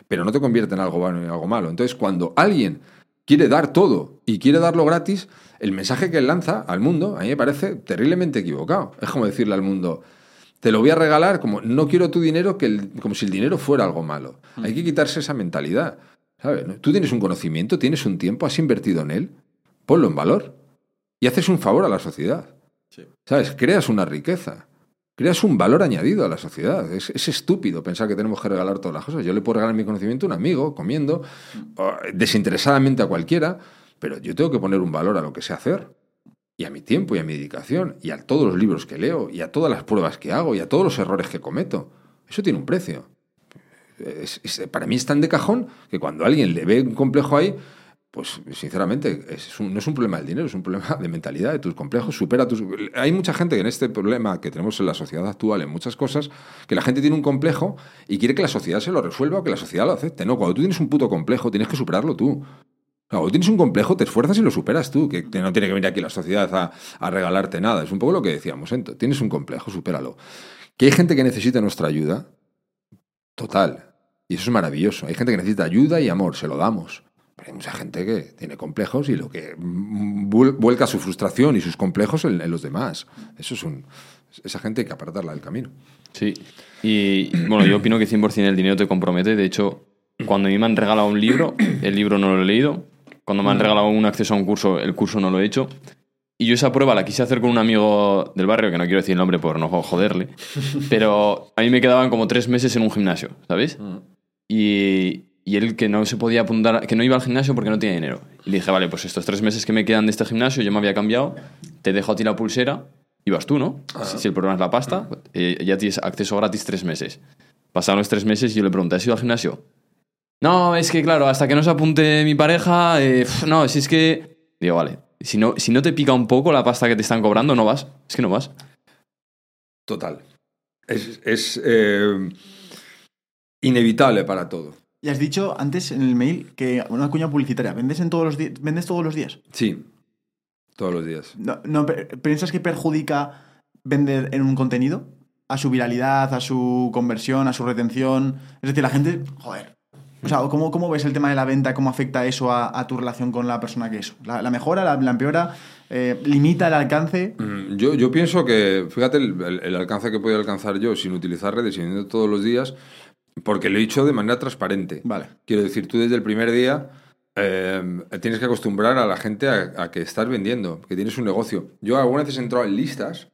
pero no te convierte en algo bueno en algo malo. Entonces, cuando alguien quiere dar todo y quiere darlo gratis, el mensaje que él lanza al mundo a mí me parece terriblemente equivocado. Es como decirle al mundo, Te lo voy a regalar como no quiero tu dinero, que el- como si el dinero fuera algo malo. Hay que quitarse esa mentalidad. ¿sabes? Tú tienes un conocimiento, tienes un tiempo, has invertido en él, ponlo en valor y haces un favor a la sociedad. ¿Sabes? Creas una riqueza. Creas un valor añadido a la sociedad. Es, es estúpido pensar que tenemos que regalar todas las cosas. Yo le puedo regalar mi conocimiento a un amigo, comiendo, desinteresadamente a cualquiera, pero yo tengo que poner un valor a lo que sé hacer. Y a mi tiempo y a mi dedicación, y a todos los libros que leo, y a todas las pruebas que hago, y a todos los errores que cometo. Eso tiene un precio. Para mí es tan de cajón que cuando alguien le ve un complejo ahí, pues sinceramente no es un problema del dinero, es un problema de mentalidad, de tus complejos, supera tus... Hay mucha gente que en este problema que tenemos en la sociedad actual, en muchas cosas, que la gente tiene un complejo y quiere que la sociedad se lo resuelva que la sociedad lo acepte. No, cuando tú tienes un puto complejo tienes que superarlo tú. Cuando tienes un complejo, te esfuerzas y lo superas tú, que no tiene que venir aquí la sociedad a, regalarte nada. Es un poco lo que decíamos, ¿eh? tienes un complejo, supéralo. Que hay gente que necesita nuestra ayuda, total. Y eso es maravilloso. Hay gente que necesita ayuda y amor, se lo damos. Pero hay mucha gente que tiene complejos y lo que mm, vuel- vuelca su frustración y sus complejos en, en los demás. Eso es un... Esa gente hay que apartarla del camino. Sí. Y bueno, yo opino que 100% el dinero te compromete. De hecho, cuando a mí me han regalado un libro, el libro no lo he leído. Cuando me han regalado un acceso a un curso, el curso no lo he hecho. Y yo esa prueba la quise hacer con un amigo del barrio, que no quiero decir el nombre por no joderle. Pero a mí me quedaban como tres meses en un gimnasio, ¿sabéis? Y, y él que no se podía apuntar, que no iba al gimnasio porque no tenía dinero. Y le dije, vale, pues estos tres meses que me quedan de este gimnasio, yo me había cambiado, te dejo a ti la pulsera y vas tú, ¿no? Si, si el problema es la pasta, eh, ya tienes acceso gratis tres meses. Pasaron los tres meses y yo le pregunté, ¿has ido al gimnasio? No, es que claro, hasta que no se apunte mi pareja, eh, no, si es que... Digo, vale, si no, si no te pica un poco la pasta que te están cobrando, no vas. Es que no vas. Total. Es, es, eh, inevitable para todo. Y has dicho antes en el mail que una cuña publicitaria. ¿Vendes, en todos los ¿vendes todos los días? Sí, todos los días. No, no, ¿Piensas que perjudica vender en un contenido? A su viralidad, a su conversión, a su retención. Es decir, la gente. Joder. O sea, ¿cómo, cómo ves el tema de la venta? ¿Cómo afecta eso a, a tu relación con la persona que es? ¿La, la mejora? ¿La, la empeora? Eh, ¿Limita el alcance? Mm, Yo, yo pienso que, fíjate el, el- el alcance que puedo alcanzar yo sin utilizar redes y vendiendo todos los días, porque lo he hecho de manera transparente. Vale. Quiero decir, tú desde el primer día eh, tienes que acostumbrar a la gente a, a que estás vendiendo, que tienes un negocio. Yo algunas veces he entrado en listas,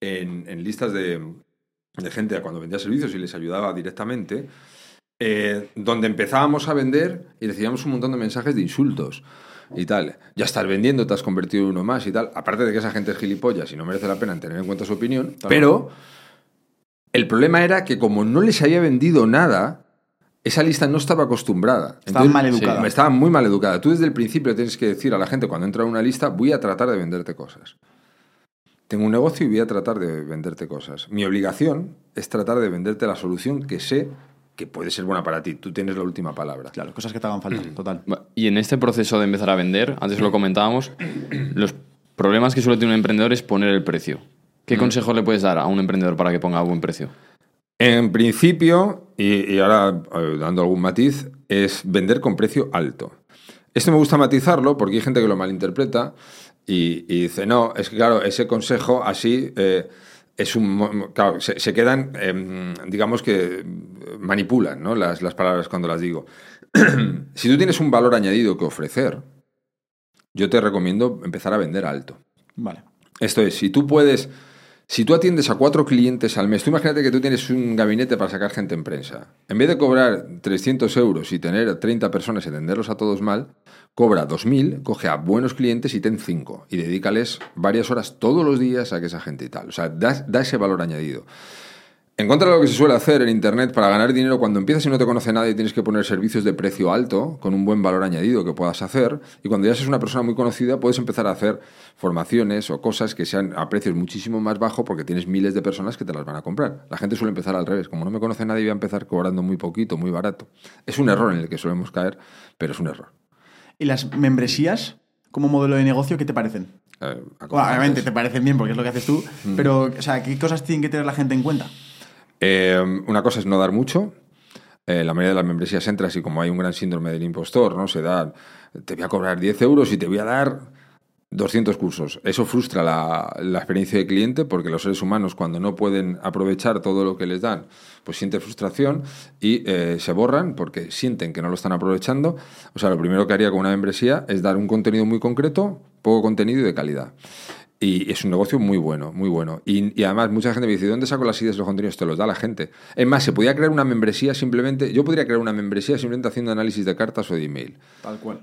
en, en listas de, de gente a cuando vendía servicios y les ayudaba directamente, eh, donde empezábamos a vender y recibíamos un montón de mensajes de insultos y tal. Ya estás vendiendo, te has convertido en uno más y tal. Aparte de que esa gente es gilipollas y no merece la pena tener en cuenta su opinión, pero el problema era que como no les había vendido nada, esa lista no estaba acostumbrada. Estaba mal educada. Estaba muy mal educada. Tú desde el principio tienes que decir a la gente cuando entra a una lista, voy a tratar de venderte cosas. Tengo un negocio y voy a tratar de venderte cosas. Mi obligación es tratar de venderte la solución que sé que puede ser buena para ti. Tú tienes la última palabra. Claro, cosas que te hagan falta, total. Y en este proceso de empezar a vender, antes lo comentábamos, los problemas que suele tener un emprendedor es poner el precio. ¿Qué consejo le puedes dar a un emprendedor para que ponga buen precio? En principio, y, y ahora eh, dando algún matiz, es vender con precio alto. Esto me gusta matizarlo porque hay gente que lo malinterpreta y, y dice, no, es que claro, ese consejo así eh, es un... mo- Claro, se, se quedan, em, digamos que manipulan ¿no? las, las palabras cuando las digo. si tú tienes un valor añadido que ofrecer, yo te recomiendo empezar a vender alto. Vale. Esto es, si tú puedes, si tú atiendes a cuatro clientes al mes, tú imagínate que tú tienes un gabinete para sacar gente en prensa. En vez de cobrar 300 euros y tener 30 personas y atenderlos a todos mal, cobra 2.000, coge a buenos clientes y ten 5 y dedícales varias horas todos los días a que esa gente y tal. O sea, da, da ese valor añadido. En contra de lo que se suele hacer en Internet para ganar dinero, cuando empiezas y no te conoce nadie, tienes que poner servicios de precio alto, con un buen valor añadido que puedas hacer. Y cuando ya seas una persona muy conocida, puedes empezar a hacer formaciones o cosas que sean a precios muchísimo más bajos porque tienes miles de personas que te las van a comprar. La gente suele empezar al revés. Como no me conoce nadie, voy a empezar cobrando muy poquito, muy barato. Es un error en el que solemos caer, pero es un error. ¿Y las membresías como modelo de negocio qué te parecen? Eh, Bueno, obviamente te parecen bien porque es lo que haces tú, Mm. pero, o sea, ¿qué cosas tiene que tener la gente en cuenta? Eh, una cosa es no dar mucho. Eh, la mayoría de las membresías entras y como hay un gran síndrome del impostor, ¿no? Se da, te voy a cobrar 10 euros y te voy a dar 200 cursos. Eso frustra la, experiencia del cliente porque los seres humanos cuando no pueden aprovechar todo lo que les dan, pues sienten frustración y eh, se borran porque sienten que no lo están aprovechando. O sea, lo primero que haría con una membresía es dar un contenido muy concreto, poco contenido y de calidad. Y es un negocio muy bueno, muy bueno. Y, además, mucha gente me dice, ¿dónde saco las ideas de los contenidos? Te los da la gente. Es más, se podría crear una membresía simplemente. Yo podría crear una membresía simplemente haciendo análisis de cartas o de email. Tal cual.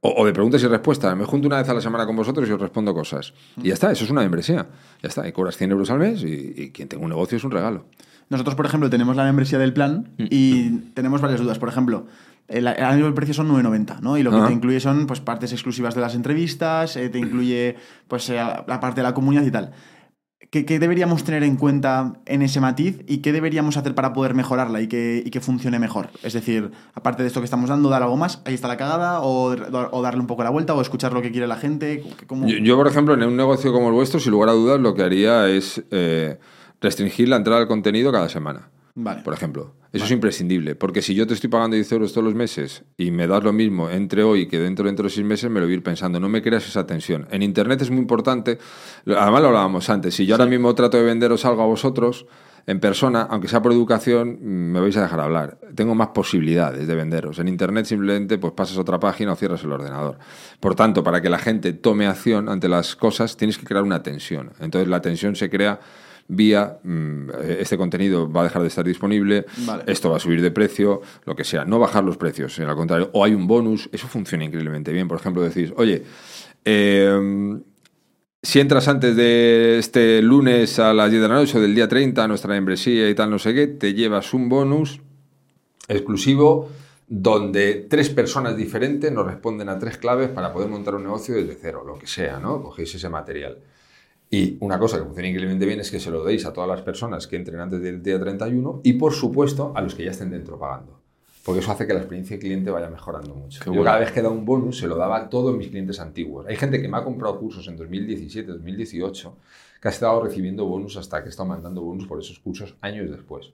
O, de preguntas y respuestas. Me junto una vez a la semana con vosotros y os respondo cosas. Y ya está, eso es una membresía. Ya está. Y cobras 100 euros al mes y, y quien tenga un negocio es un regalo. Nosotros, por ejemplo, tenemos la membresía del plan mm. y tenemos varias dudas. Por ejemplo, el, el precio son 9,90, ¿no? Y lo que te incluye son pues, partes exclusivas de las entrevistas, eh, te incluye pues, eh, la parte de la comunidad y tal. ¿Qué, deberíamos tener en cuenta en ese matiz y qué deberíamos hacer para poder mejorarla y que, que funcione mejor? Es decir, aparte de esto que estamos dando, dar algo más, ahí está la cagada, o, darle un poco la vuelta, o escuchar lo que quiere la gente. Yo, por ejemplo, en un negocio como el vuestro, sin lugar a dudas, lo que haría es eh, restringir la entrada al contenido cada semana. Vale. Por ejemplo. Eso es imprescindible, porque si yo te estoy pagando 10 euros todos los meses y me das lo mismo entre hoy que dentro, dentro de 6 meses, me lo voy a ir pensando. No me creas esa tensión. En Internet es muy importante, además lo hablábamos antes, si yo ahora mismo trato de venderos algo a vosotros, en persona, aunque sea por educación, me vais a dejar hablar. Tengo más posibilidades de venderos. En Internet simplemente pues pasas a otra página o cierras el ordenador. Por tanto, para que la gente tome acción ante las cosas, tienes que crear una tensión. Entonces la tensión se crea vía este contenido va a dejar de estar disponible, esto va a subir de precio, lo que sea. No bajar los precios, al contrario. O hay un bonus, eso funciona increíblemente bien. Por ejemplo, decís, oye, em, si entras antes de este lunes a las 10 de la noche o del día 30 a nuestra membresía y tal, no sé qué, te llevas un bonus exclusivo donde tres personas diferentes nos responden a tres claves para poder montar un negocio desde cero, lo que sea, ¿no? Cogéis ese material. Y una cosa que funciona increíblemente bien es que se lo deis a todas las personas que entren antes del día 31 y, por supuesto, a los que ya estén dentro pagando. Porque eso hace que la experiencia de cliente vaya mejorando mucho. Yo cada vez que da un bonus se lo daba a todos mis clientes antiguos. Hay gente que me ha comprado cursos en 2017, 2018, que ha estado recibiendo bonus hasta que está mandando bonus por esos cursos años después.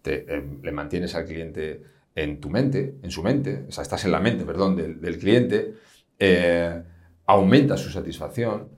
Te, eh, le mantienes al cliente en tu mente, en su mente, o sea, estás en la mente, perdón, del, cliente, eh, aumenta su satisfacción,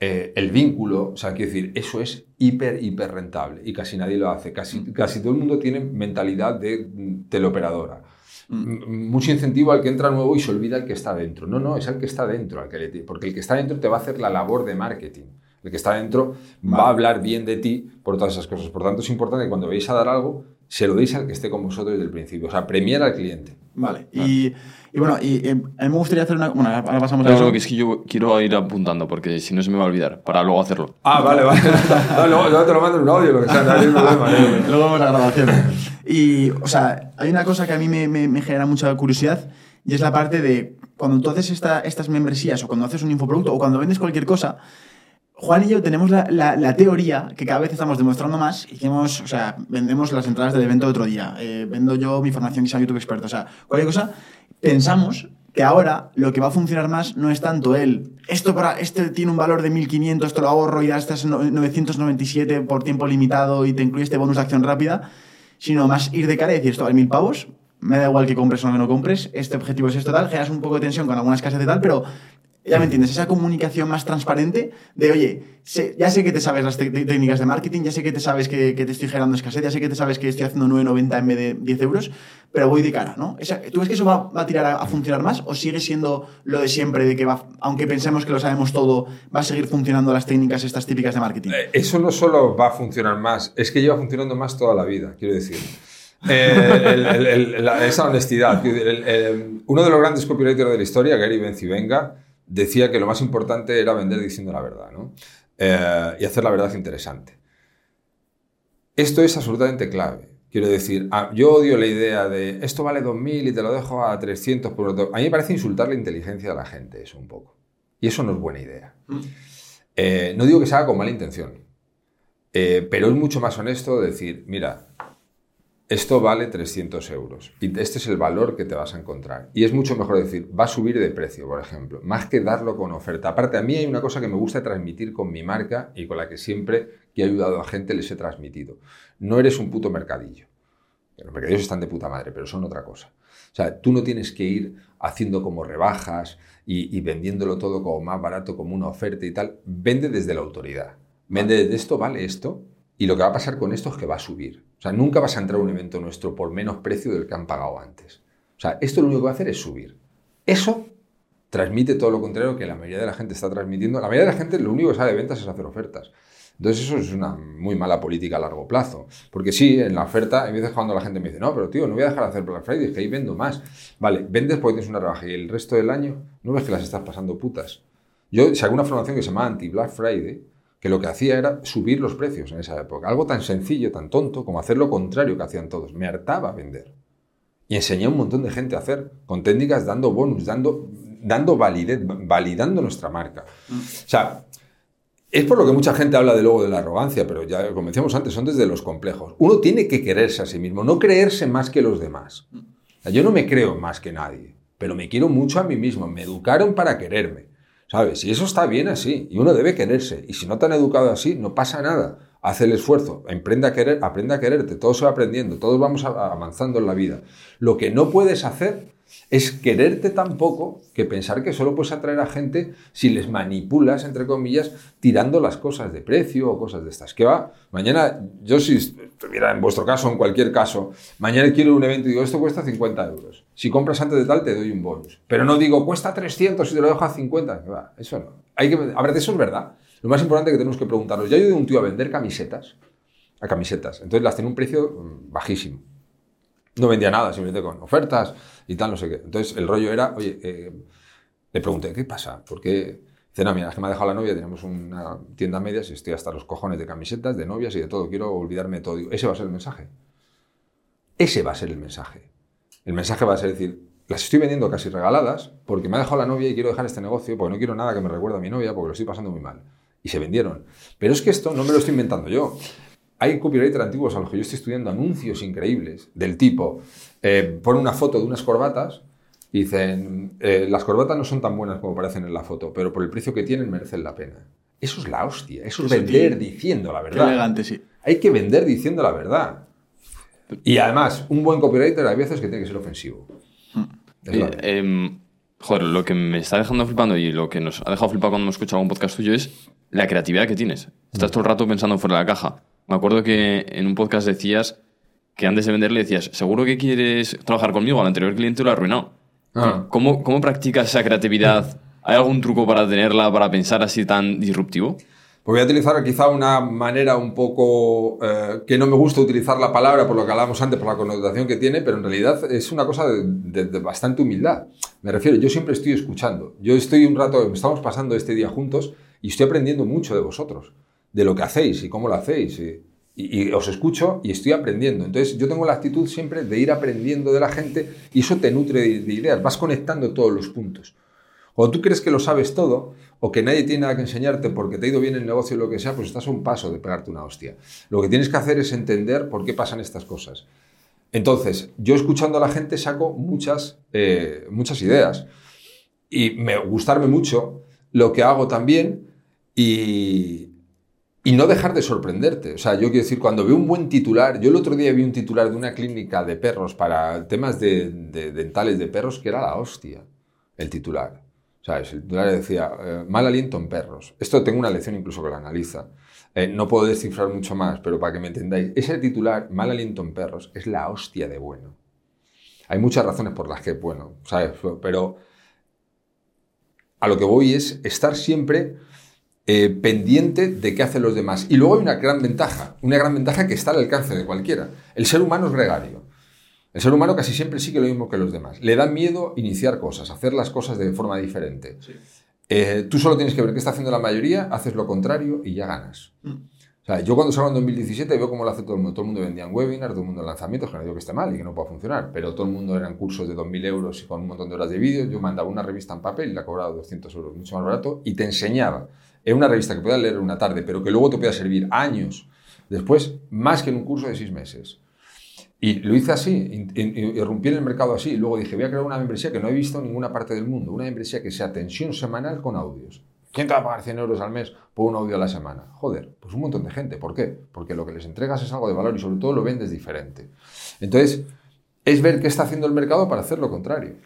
eh, el vínculo, o sea, quiero decir, eso es hiper, hiper rentable y casi nadie lo hace. Casi, mm. casi todo el mundo tiene mentalidad de mm, teleoperadora. Mm. Mucho incentivo al que entra nuevo y se olvida el que está dentro. No, no, es el que está dentro, al que porque el que está dentro te va a hacer la labor de marketing. El que está dentro va a hablar bien de ti por todas esas cosas. Por tanto, es importante que cuando veáis a dar algo, se lo deis al que esté con vosotros desde el principio. O sea, premiar al cliente. Vale. Y, bueno, y, a mí me gustaría hacer una. Bueno, ahora pasamos a eso. que es que yo quiero ir apuntando porque si no se me va a olvidar para luego hacerlo. Ah, vale, vale. luego, te lo mando en un audio, lo que sea. No problema, luego vamos a la grabación. Y, o sea, hay una cosa que a mí me, me, genera mucha curiosidad y es la parte de cuando tú haces esta, estas membresías o cuando haces un infoproducto o cuando vendes cualquier cosa Juan y yo tenemos la, teoría que cada vez estamos demostrando más. Hicimos, o sea, vendemos las entradas del evento de otro día. Eh, vendo yo mi formación y soy YouTube experto. O sea, cualquier cosa. Pensamos que ahora lo que va a funcionar más no es tanto el esto para este tiene un valor de 1500, esto lo ahorro y das 997 por tiempo limitado y te incluye este bonus de acción rápida, sino más ir de cara y decir esto vale mil pavos, me da igual que compres o no que no compres, este objetivo es esto tal, generas un poco de tensión con algunas casas de tal, pero ya me entiendes, esa comunicación más transparente de, oye, ya sé que te sabes las técnicas de marketing, ya sé que te sabes que, te estoy generando escasez, ya sé que te sabes que estoy haciendo 9,90 en vez de 10 euros, pero voy de cara, ¿no? ¿Tú ves que eso va, a tirar a, funcionar más o sigue siendo lo de siempre, de que va, aunque pensemos que lo sabemos todo, va a seguir funcionando las técnicas estas típicas de marketing? Eh, eso no solo va a funcionar más, es que lleva funcionando más toda la vida, quiero decir. Eh, esa honestidad. uno de los grandes copywriters de la historia, Gary Bencivenga, decía que lo más importante era vender diciendo la verdad, ¿no? Eh, y hacer la verdad interesante. Esto es absolutamente clave. Quiero decir, yo odio la idea de esto vale 2.000 y te lo dejo a 300 por otro. A mí me parece insultar la inteligencia de la gente, eso un poco. Y eso no es buena idea. Mm. Eh, no digo que se haga con mala intención, eh, pero es mucho más honesto decir, mira, esto vale 300 euros y este es el valor que te vas a encontrar. Y es mucho mejor decir, va a subir de precio, por ejemplo, más que darlo con oferta. Aparte, a mí hay una cosa que me gusta transmitir con mi marca y con la que siempre que he ayudado a gente les he transmitido. No eres un puto mercadillo. Los mercadillos están de puta madre, pero son otra cosa. O sea, tú no tienes que ir haciendo como rebajas y, vendiéndolo todo como más barato, como una oferta y tal. Vende desde la autoridad. Vende desde esto, vale esto, y lo que va a pasar con esto es que va a subir. Sea, nunca vas a entrar a un evento nuestro por menos precio del que han pagado antes. O sea, esto lo único que va a hacer es subir. Eso transmite todo lo contrario que la mayoría de la gente está transmitiendo. La mayoría de la gente lo único que sabe de ventas es hacer ofertas. Entonces eso es una muy mala política a largo plazo. Porque sí, en la oferta, a veces cuando la gente me dice, no, pero tío, no voy a dejar de hacer Black Friday, que ahí vendo más. Vale, vendes porque tienes una rebaja y el resto del año no ves que las estás pasando putas. Yo saqué una formación que se llama Anti-Black Friday, que lo que hacía era subir los precios en esa época. Algo tan sencillo, tan tonto, como hacer lo contrario que hacían todos. Me hartaba vender. Y enseñé a un montón de gente a hacer, con técnicas dando bonus, dando, dando validez, validando nuestra marca. O sea, es por lo que mucha gente habla de luego de la arrogancia, pero ya como decíamos antes, son desde los complejos. Uno tiene que quererse a sí mismo, no creerse más que los demás. O sea, yo no me creo más que nadie, pero me quiero mucho a mí mismo. Me educaron para quererme. ¿Sabes? Y eso está bien así. Y uno debe quererse. Y si no te han educado así, no pasa nada. Haz el esfuerzo, aprende a, querer, aprende a quererte. Todo se va aprendiendo. Todos vamos avanzando en la vida. Lo que no puedes hacer es quererte tan poco que pensar que solo puedes atraer a gente si les manipulas, entre comillas, tirando las cosas de precio o cosas de estas. ¿Qué va? Mañana, yo si estuviera en vuestro caso, en cualquier caso, mañana quiero un evento y digo, esto cuesta 50 euros. Si compras antes de tal, te doy un bonus. Pero no digo, cuesta 300 y te lo dejo a 50. ¿Qué va? Eso no. Hay que, a ver, eso es verdad. Lo más importante que tenemos que preguntarnos, ya ayudé a un tío a vender camisetas, a camisetas, entonces las tiene un precio mm, bajísimo. No vendía nada, simplemente con ofertas y tal, no sé qué. Entonces el rollo era, oye, eh, le pregunté, ¿qué pasa? ¿Por qué? Dice, no, mira, es que me ha dejado la novia, tenemos una tienda media y estoy hasta los cojones de camisetas, de novias y de todo, quiero olvidarme de todo. Digo, ese va a ser el mensaje. Ese va a ser el mensaje. El mensaje va a ser decir, las estoy vendiendo casi regaladas porque me ha dejado la novia y quiero dejar este negocio porque no quiero nada que me recuerde a mi novia porque lo estoy pasando muy mal. Y se vendieron. Pero es que esto no me lo estoy inventando yo hay copywriters antiguos a los que yo estoy estudiando anuncios increíbles del tipo, eh, una foto de unas corbatas y dicen, eh, las corbatas no son tan buenas como parecen en la foto, pero por el precio que tienen merecen la pena. Eso es la hostia, eso es vender diciendo la verdad. elegante, sí. Hay que vender diciendo la verdad. Y además, un buen copywriter hay veces que tiene que ser ofensivo. Eh, em, joder, lo que me está dejando flipando y lo que nos ha dejado flipado cuando hemos escuchado un podcast tuyo es la creatividad que tienes. Estás todo el rato pensando fuera de la caja. Me acuerdo que en un podcast decías que antes de venderle decías, seguro que quieres trabajar conmigo, al anterior cliente lo ha arruinado. Ah. ¿Cómo, ¿Cómo practicas esa creatividad? ¿Hay algún truco para tenerla, para pensar así tan disruptivo? Pues voy a utilizar quizá una manera un poco eh, que no me gusta utilizar la palabra por lo que hablábamos antes, por la connotación que tiene, pero en realidad es una cosa de, de, bastante humildad. Me refiero, yo siempre estoy escuchando. Yo estoy un rato, estamos pasando este día juntos y estoy aprendiendo mucho de vosotros de lo que hacéis y cómo lo hacéis. Y, os escucho y estoy aprendiendo. Entonces yo tengo la actitud siempre de ir aprendiendo de la gente y eso te nutre de, ideas. Vas conectando todos los puntos. Cuando tú crees que lo sabes todo o que nadie tiene nada que enseñarte porque te ha ido bien el negocio o lo que sea, pues estás a un paso de pegarte una hostia. Lo que tienes que hacer es entender por qué pasan estas cosas. Entonces, yo escuchando a la gente saco muchas, eh, muchas ideas y me gustarme mucho lo que hago también y, y no dejar de sorprenderte. O sea, yo quiero decir, cuando veo un buen titular, yo el otro día vi un titular de una clínica de perros para temas de, dentales de perros que era la hostia, el titular. ¿Sabes? El titular decía, eh, mal aliento en perros. Esto tengo una lección incluso que lo analiza. Eh, no puedo descifrar mucho más, pero para que me entendáis, ese titular, mal aliento en perros, es la hostia de bueno. Hay muchas razones por las que bueno, ¿sabes? Pero a lo que voy es estar siempre eh, pendiente de qué hacen los demás. Y luego hay una gran ventaja, una gran ventaja que está al alcance de cualquiera. El ser humano es gregario. El ser humano casi siempre sigue lo mismo que los demás. Le da miedo iniciar cosas, hacer las cosas de forma diferente. Eh, tú solo tienes que ver qué está haciendo la mayoría, haces lo contrario y ya ganas. Mm. O sea, yo cuando salgo en 2017 veo cómo lo hace todo el mundo. Todo el mundo vendía en webinars, todo el mundo en lanzamientos, que no digo que esté mal y que no pueda funcionar, pero todo el mundo eran cursos de 2.000 euros y con un montón de horas de vídeo. Yo mandaba una revista en papel y la cobraba 200 euros, mucho más barato, y te enseñaba en una revista que puedas leer una tarde, pero que luego te pueda servir años después, más que en un curso de seis meses. Y lo hice así, irrumpí en el mercado así, y luego dije, voy a crear una membresía que no he visto en ninguna parte del mundo, una membresía que sea tensión semanal con audios. ¿Quién te va a pagar 100 euros al mes por un audio a la semana? Joder, pues un montón de gente. ¿Por qué? Porque lo que les entregas es algo de valor y sobre todo lo vendes diferente. Entonces, es ver qué está haciendo el mercado para hacer lo contrario.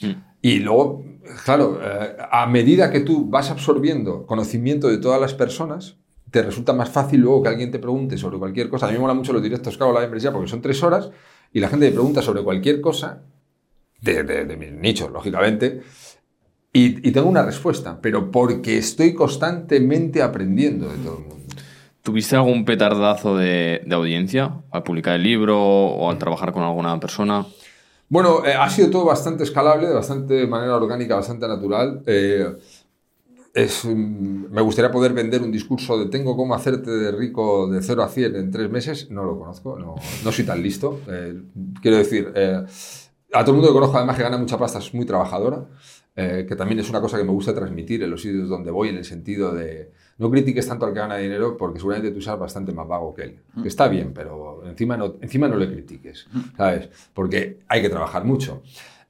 Mm. Y luego, claro, eh, a medida que tú vas absorbiendo conocimiento de todas las personas, te resulta más fácil luego que alguien te pregunte sobre cualquier cosa. A mí me mola mucho los directos que hago la membresía porque son tres horas y la gente me pregunta sobre cualquier cosa, de, de, mi nicho, lógicamente, y, tengo una respuesta, pero porque estoy constantemente aprendiendo de todo el mundo. ¿Tuviste algún petardazo de, audiencia al publicar el libro o al trabajar con alguna persona? Bueno, eh, ha sido todo bastante escalable, de bastante manera orgánica, bastante natural. Eh, es, me gustaría poder vender un discurso de tengo cómo hacerte de rico de 0 a 100 en tres meses. No lo conozco, no, no soy tan listo. Eh, quiero decir, a todo el mundo que conozco además que gana mucha pasta es muy trabajadora. Eh, que también es una cosa que me gusta transmitir en los sitios donde voy, en el sentido de no critiques tanto al que gana dinero porque seguramente tú seas bastante más vago que él. Mm. Que está bien, pero encima no, encima no le critiques, mm. ¿sabes? Porque hay que trabajar mucho.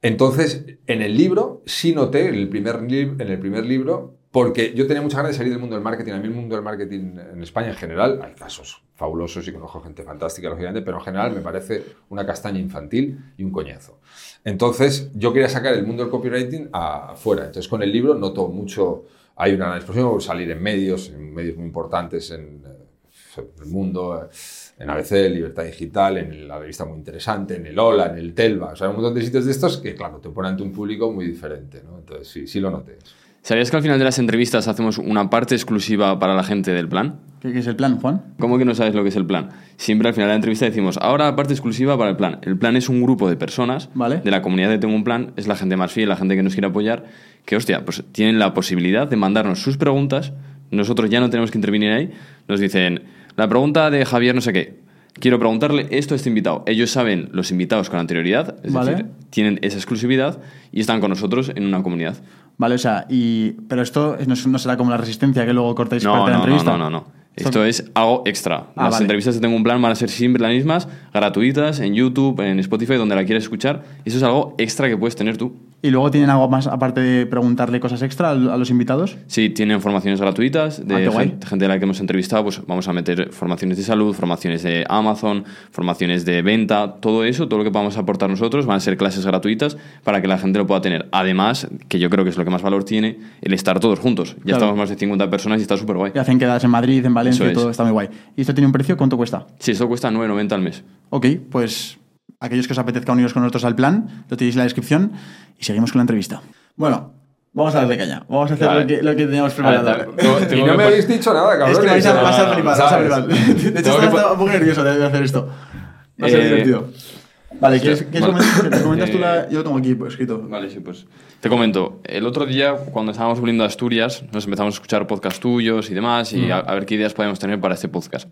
Entonces, en el libro sí noté, en el primer, en el primer libro, porque yo tenía mucha ganas de salir del mundo del marketing. A mí el mundo del marketing en España en general, hay casos fabulosos y conozco gente fantástica, lógicamente, pero en general me parece una castaña infantil y un coñazo. Entonces, yo quería sacar el mundo del copywriting afuera. Entonces, con el libro noto mucho, hay una gran exposición, salir en medios, en medios muy importantes en, eh, el mundo, en ABC, Libertad Digital, en la revista muy interesante, en el Hola, en el Telva, o sea, un montón de sitios de estos que, claro, te ponen ante un público muy diferente, ¿no? Entonces, sí, sí lo noté. ¿Sabías que al final de las entrevistas hacemos una parte exclusiva para la gente del plan? ¿Qué, es el plan, Juan? ¿Cómo que no sabes lo que es el plan? Siempre al final de la entrevista decimos, ahora parte exclusiva para el plan. El plan es un grupo de personas de la comunidad de Tengo un Plan, es la gente más fiel, la gente que nos quiere apoyar, que, hostia, pues tienen la posibilidad de mandarnos sus preguntas, nosotros ya no tenemos que intervenir ahí, nos dicen, la pregunta de Javier no sé qué, quiero preguntarle esto a este invitado. Ellos saben los invitados con anterioridad, es decir, tienen esa exclusividad y están con nosotros en una comunidad. Vale, o sea, y, pero esto no, será como la resistencia que luego cortáis no, parte de la entrevista. No, no, no. Esto es algo extra. Ah, Las entrevistas que tengo un plan van a ser siempre las mismas, gratuitas, en YouTube, en Spotify, donde la quieras escuchar. Eso es algo extra que puedes tener tú. ¿Y luego tienen algo más aparte de preguntarle cosas extra a los invitados? Sí, tienen formaciones gratuitas de ah, gente, a la que hemos entrevistado. Pues vamos a meter formaciones de salud, formaciones de Amazon, formaciones de venta, todo eso, todo lo que podamos aportar nosotros van a ser clases gratuitas para que la gente lo pueda tener. Además, que yo creo que es lo que más valor tiene, el estar todos juntos. Ya estamos más de 50 personas y está súper guay. Y hacen quedadas en Madrid, en Valencia, y todo está muy guay. ¿Y esto tiene un precio? ¿Cuánto cuesta? Sí, esto cuesta 9,90 al mes. Ok, pues aquellos que os apetezca uniros con nosotros al plan, lo tenéis en la descripción y seguimos con la entrevista. Bueno, vamos a darle caña. Vamos a hacer lo, que, lo, que, teníamos preparado. y no me habéis dicho nada, cabrón. Es que vais a pasar flipar, vas a flipar. De hecho, estaba un poco nervioso de hacer esto. Va a ser eh, divertido. Vale, ¿quieres, ¿quieres comentar, comentas tú la...? Yo lo tengo aquí escrito. Vale, sí, pues... Te comento. El otro día, cuando estábamos volviendo a Asturias, nos empezamos a escuchar podcasts tuyos y demás y a, ver qué ideas podemos tener para este podcast.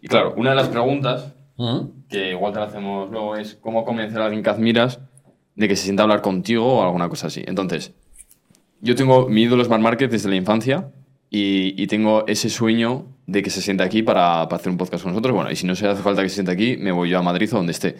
Y claro, una de las preguntas que igual te la hacemos luego, es cómo convencer a alguien que admiras de que se sienta a hablar contigo o alguna cosa así. Entonces, yo tengo mi ídolo Smart Market desde la infancia y, tengo ese sueño de que se siente aquí para, hacer un podcast con nosotros. Bueno, y si no se hace falta que se siente aquí, me voy yo a Madrid o donde esté.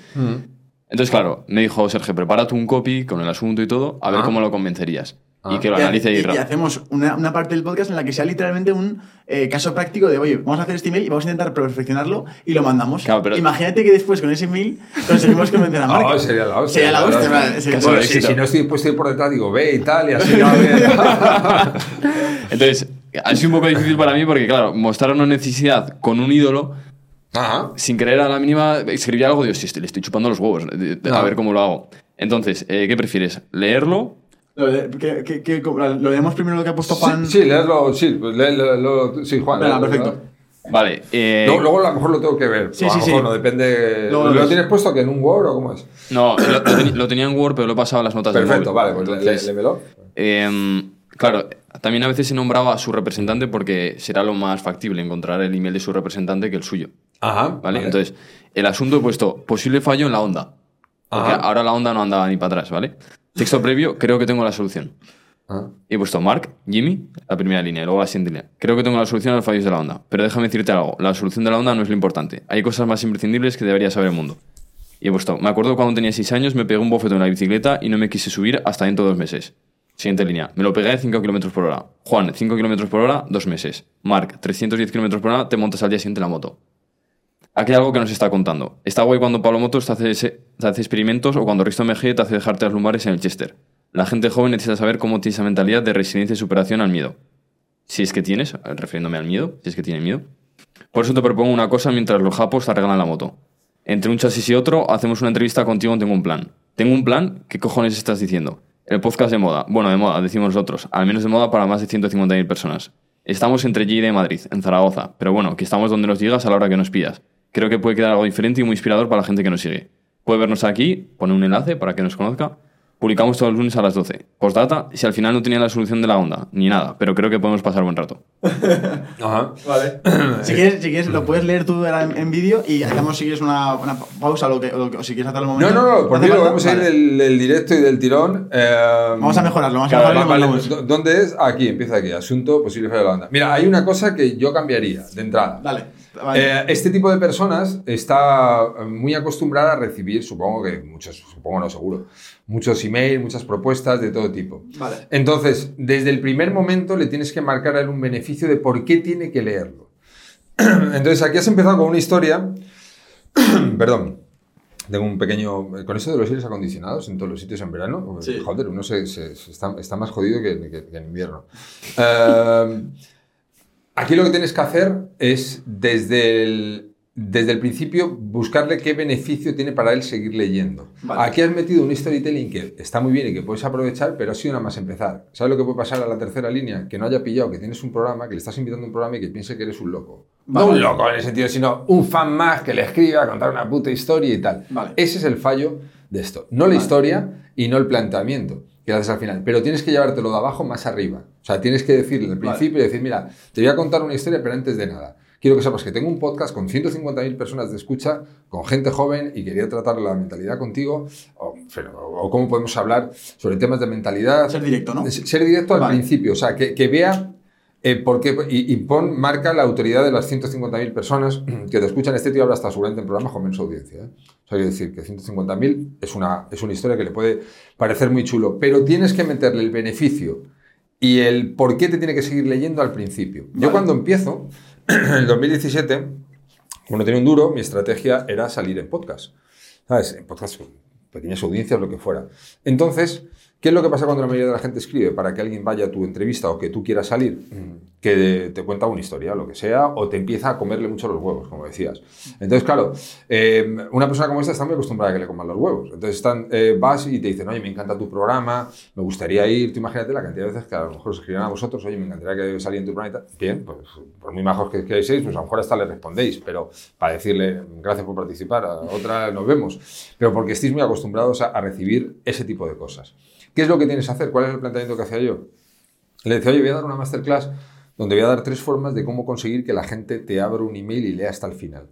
Entonces, claro, me dijo Sergio, prepárate un copy con el asunto y todo, a ver ah. cómo lo convencerías. Y ah. que lo analice y, y, hacemos una, una, parte del podcast en la que sea literalmente un eh, caso práctico de, oye, vamos a hacer este email y vamos a intentar perfeccionarlo y lo mandamos. Imagínate que después con ese email conseguimos convencer a Mark. No, sería la hostia. Sería la hostia. si, si, no estoy puesto por detrás, digo, ve y tal, y así va Entonces, ha sido un poco difícil para mí porque, claro, mostrar una necesidad con un ídolo sin creer a la mínima, escribía algo, digo, si le estoy chupando los huevos, a ver cómo lo hago. Entonces, eh, ¿qué prefieres? ¿Leerlo? Lo, lo leemos primero lo que ha puesto Juan. Sí, leerlo, sí, lo, sí, Juan. Venga, perfecto. Vale. Eh... Luego, a lo mejor lo tengo que ver. Sí, sí, sí. No depende. ¿Lo, tienes puesto que en un Word o cómo es? No, lo, tenía en Word, pero lo he pasado a las notas Perfecto, vale, pues léemelo. Eh, claro, también a veces se nombraba a su representante porque será lo más factible encontrar el email de su representante que el suyo. Ajá. ¿Vale? Entonces, el asunto he puesto posible fallo en la onda. Porque ahora la onda no andaba ni para atrás, ¿vale? Texto previo, creo que tengo la solución. Y he puesto Mark, Jimmy, la primera línea, y luego la siguiente línea. Creo que tengo la solución a los fallos de la onda. Pero déjame decirte algo, la solución de la onda no es lo importante. Hay cosas más imprescindibles que debería saber el mundo. Y he puesto, me acuerdo cuando tenía 6 años, me pegué un bofetón en la bicicleta y no me quise subir hasta dentro de dos meses. Siguiente línea. Me lo pegué a 5 km por hora. Juan, 5 km por hora, dos meses. Mark, 310 km por hora, te montas al día siguiente en la moto. Aquí hay algo que nos está contando. Está guay cuando Pablo Motos te hace, experimentos o cuando Risto MG te hace dejarte las lumbares en el Chester. La gente joven necesita saber cómo tiene esa mentalidad de resiliencia y superación al miedo. Si es que tienes, refiriéndome al miedo, si es que tiene miedo. Por eso te propongo una cosa mientras los japos te arreglan la moto. Entre un chasis y otro, hacemos una entrevista contigo en Tengo un Plan. ¿Tengo un plan? ¿Qué cojones estás diciendo? El podcast de moda. Bueno, de moda, decimos nosotros. Al menos de moda para más de 150.000 personas. Estamos entre Lleida y Madrid, en Zaragoza. Pero bueno, que estamos donde nos digas a la hora que nos pidas. Creo que puede quedar algo diferente y muy inspirador para la gente que nos sigue. Puede vernos aquí, pone un enlace para que nos conozca. Publicamos todos los lunes a las 12. Postdata, si al final no tenía la solución de la onda, ni nada, pero creo que podemos pasar buen rato. Ajá. Vale. si, quieres, si quieres, lo puedes leer tú en, en vídeo y hacemos si quieres una, una pausa o, lo que, lo que- o si quieres hacer el No, momento. no, no, por hace mí lo vamos a ir Vale. del, del directo y del tirón. eh, Vamos a mejorarlo, vamos a claro, mejorarlo y vale, volvemos. ¿dó- ¿Dónde es? Aquí, empieza aquí. Asunto posible fallo de la banda. Mira, hay una cosa que yo cambiaría de entrada. Dale. Vale. Eh, este tipo de personas está eh, muy acostumbrada a recibir, supongo que muchos, supongo no seguro, muchos emails, muchas propuestas de todo tipo. Vale. Entonces, desde el primer momento le tienes que marcar a él un beneficio de por qué tiene que leerlo. Entonces, aquí has empezado con una historia. Perdón. Tengo un pequeño. Con eso de los aires acondicionados en todos los sitios en verano, Sí. joder, uno se, se- se está, está más jodido que, que- que en invierno. Eh, aquí lo que tienes que hacer es, desde el, desde el principio, buscarle qué beneficio tiene para él seguir leyendo. Vale. Aquí has metido un storytelling que está muy bien y que puedes aprovechar, pero ha sido nada más empezar. ¿Sabes lo que puede pasar a la tercera línea? Que no haya pillado que tienes un programa, que le estás invitando a un programa y que piense que eres un loco. Vale. No un loco en el sentido, sino un fan más que le escriba a contar una puta historia y tal. Vale. Ese es el fallo de esto. No la historia y no el planteamiento que haces al final. Pero tienes que llevártelo de abajo más arriba. O sea, tienes que decirle al Vale. principio y decir, mira, te voy a contar una historia, pero antes de nada. Quiero que sepas que tengo un podcast con 150.000 personas de escucha, con gente joven, y quería tratar la mentalidad contigo, o, o cómo podemos hablar sobre temas de mentalidad. Ser directo, ¿no? Ser directo al Vale. principio, o sea, que, que vea eh, por qué, y, y pon, marca la autoridad de las 150.000 personas que te escuchan. Este tío habla hasta seguramente en programas con menos audiencia. ¿eh? O sea, quiero decir que 150.000 es una, es una historia que le puede parecer muy chulo, pero tienes que meterle el beneficio y el por qué te tiene que seguir leyendo al principio. Yo cuando empiezo, en el 2017, cuando tenía un duro, mi estrategia era salir en podcast. ¿Sabes? En podcast, pequeñas audiencias, lo que fuera. Entonces, ¿qué es lo que pasa cuando la mayoría de la gente escribe para que alguien vaya a tu entrevista o que tú quieras salir? Mm, Que te cuenta una historia, lo que sea, o te empieza a comerle mucho los huevos, como decías. Entonces, claro, eh, una persona como esta está muy acostumbrada a que le coman los huevos. Entonces, están, eh, vas y te dicen, oye, me encanta tu programa, me gustaría ir. Tú imagínate la cantidad de veces que a lo mejor os a vosotros, oye, me encantaría que saliera en tu tal. Bien, pues por muy majos que, que seáis, pues a lo mejor hasta le respondéis, pero para decirle gracias por participar, a otra nos vemos. Pero porque estéis muy acostumbrados a, a recibir ese tipo de cosas. ¿Qué es lo que tienes que hacer? ¿Cuál es el planteamiento que hacía yo? Le decía, oye, voy a dar una masterclass donde voy a dar tres formas de cómo conseguir que la gente te abra un email y lea hasta el final.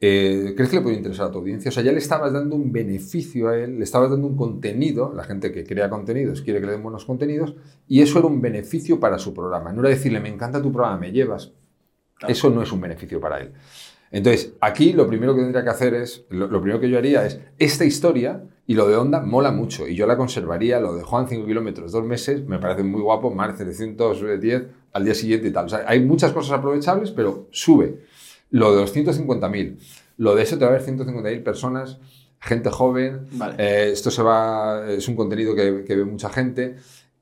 Eh, ¿Crees que le puede interesar a tu audiencia? O sea, ya le estabas dando un beneficio a él, le estabas dando un contenido, la gente que crea contenidos quiere que le den buenos contenidos, y eso era un beneficio para su programa. No era decirle, me encanta tu programa, me llevas. Eso no es un beneficio para él. Entonces, aquí lo primero que tendría que hacer es, lo, lo primero que yo haría es, esta historia y lo de Onda mola mucho y yo la conservaría, lo de Juan 5 kilómetros, dos meses, me parece muy guapo, Mar 710 al día siguiente y tal. O sea, hay muchas cosas aprovechables, pero sube. Lo de los 150.000, lo de eso te va a haber 150.000 personas, gente joven, Vale. eh, esto se va, es un contenido que, que ve mucha gente,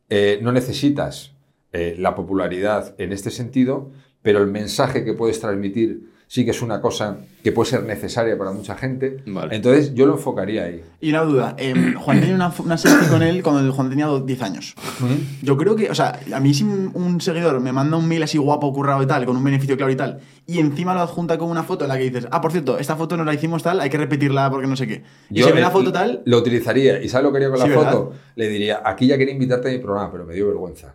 eh, no necesitas eh, la popularidad en este sentido, pero el mensaje que puedes transmitir sí que es una cosa que puede ser necesaria para mucha gente. Vale. Entonces yo lo enfocaría ahí. Y una duda, eh, Juan tenía una, una selfie con él cuando Juan tenía 10 años. Yo creo que, o sea, a mí si un, seguidor me manda un mail así guapo, currado y tal, con un beneficio claro y tal, y encima lo adjunta con una foto en la que dices, ah, por cierto, esta foto no la hicimos tal, hay que repetirla porque no sé qué. Y se ve eh, la foto tal, Lo utilizaría. ¿Y sabes lo que haría con Sí, la ¿verdad? foto? Le diría, aquí ya quería invitarte a mi programa, pero me dio vergüenza.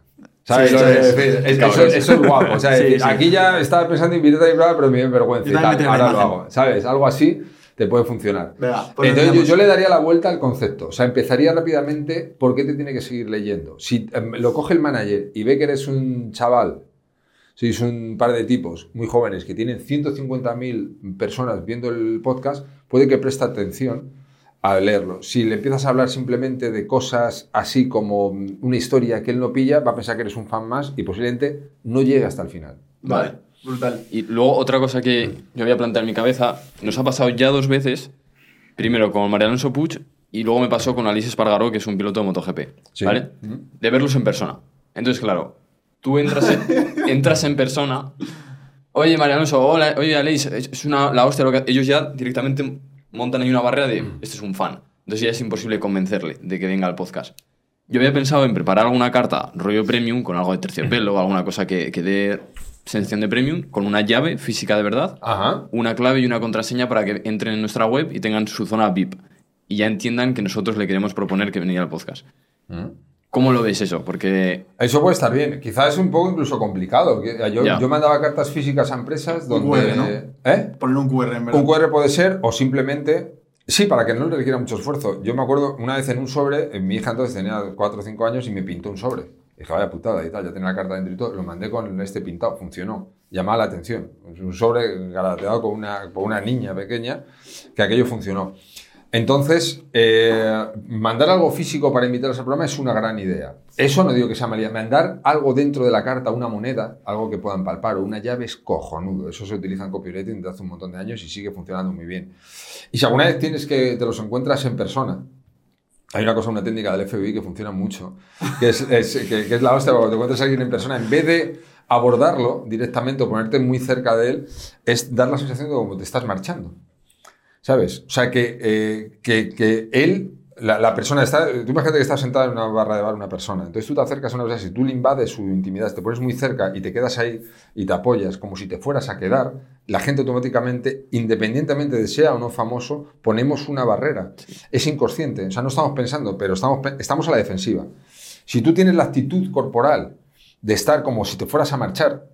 ¿Sabes? Sí, es- Cabrón. eso, eso es guapo. O sea, Sí, decir, sí. aquí ya estaba pensando en invitarte a mi programa, pero me dio vergüenza. Y tal. Ahora lo hago. ¿Sabes? Algo así te puede funcionar. Venga, pues Entonces yo, yo le daría la vuelta al concepto. O sea, empezaría rápidamente por qué te tiene que seguir leyendo. Si em, lo coge el manager y ve que eres un chaval, sois un par de tipos muy jóvenes que tienen 150.000 personas viendo el podcast, puede que preste atención a leerlo. Si le empiezas a hablar simplemente de cosas así como una historia que él no pilla, va a pensar que eres un fan más y posiblemente no llegue hasta el final. Vale, brutal. Y luego otra cosa que yo había planteado en mi cabeza, nos ha pasado ya dos veces, primero con María Alonso Puig y luego me pasó con Alice Espargaró, que es un piloto de MotoGP, Sí. ¿vale? De verlos en persona. Entonces, claro, tú entras en, entras en persona, oye María Alonso, hola, oye Alice, es es una, la hostia, lo que... ellos ya directamente montan ahí una barrera de, este es un fan. Entonces ya es imposible convencerle de que venga al podcast. Yo había pensado en preparar alguna carta rollo premium con algo de terciopelo, alguna cosa que, que dé sensación de premium, con una llave física de verdad, Ajá. una clave y una contraseña para que entren en nuestra web y tengan su zona VIP. Y ya entiendan que nosotros le queremos proponer que venga al podcast. ¿Cómo lo ves eso? Porque Eso puede estar bien. Quizás es un poco incluso complicado. que- Yo, yo mandaba cartas físicas a empresas donde... QR, ¿no? ¿Eh? Poner un QR en verdad. Un QR puede ser o simplemente... Sí, para que no le requiera mucho esfuerzo. Yo me acuerdo una vez en un sobre, eh, mi hija entonces tenía 4 o 5 años y me pintó un sobre. Dije, vaya putada y tal, ya tenía la carta dentro y todo. Lo mandé con este pintado, funcionó. Llamaba la atención. Un sobre garateado con una, con una niña pequeña, que aquello funcionó. Entonces, eh, mandar algo físico para invitarlos al programa es una gran idea. Eso no digo que sea mala. Mandar algo dentro de la carta, una moneda, algo que puedan palpar o una llave es cojonudo. Eso se utiliza en copywriting desde hace un montón de años y sigue funcionando muy bien. Y si alguna vez tienes que te los encuentras en persona, hay una cosa, una técnica del FBI que funciona mucho, que es, es- que es la hostia, cuando te encuentras a alguien en persona, en vez de abordarlo directamente o ponerte muy cerca de él, es dar la sensación de como te estás marchando. ¿Sabes? O sea, que, eh, que, que él, la, persona está. Tú imagínate que estás sentado en una barra de bar una persona. Entonces tú te acercas a una persona, si tú le invades su intimidad, te pones muy cerca y te quedas ahí y te apoyas como si te fueras a quedar, la gente automáticamente, independientemente de sea o no famoso, ponemos una barrera. Es inconsciente. O sea, no estamos pensando, pero estamos, estamos a la defensiva. Si tú tienes la actitud corporal de estar como si te fueras a marchar,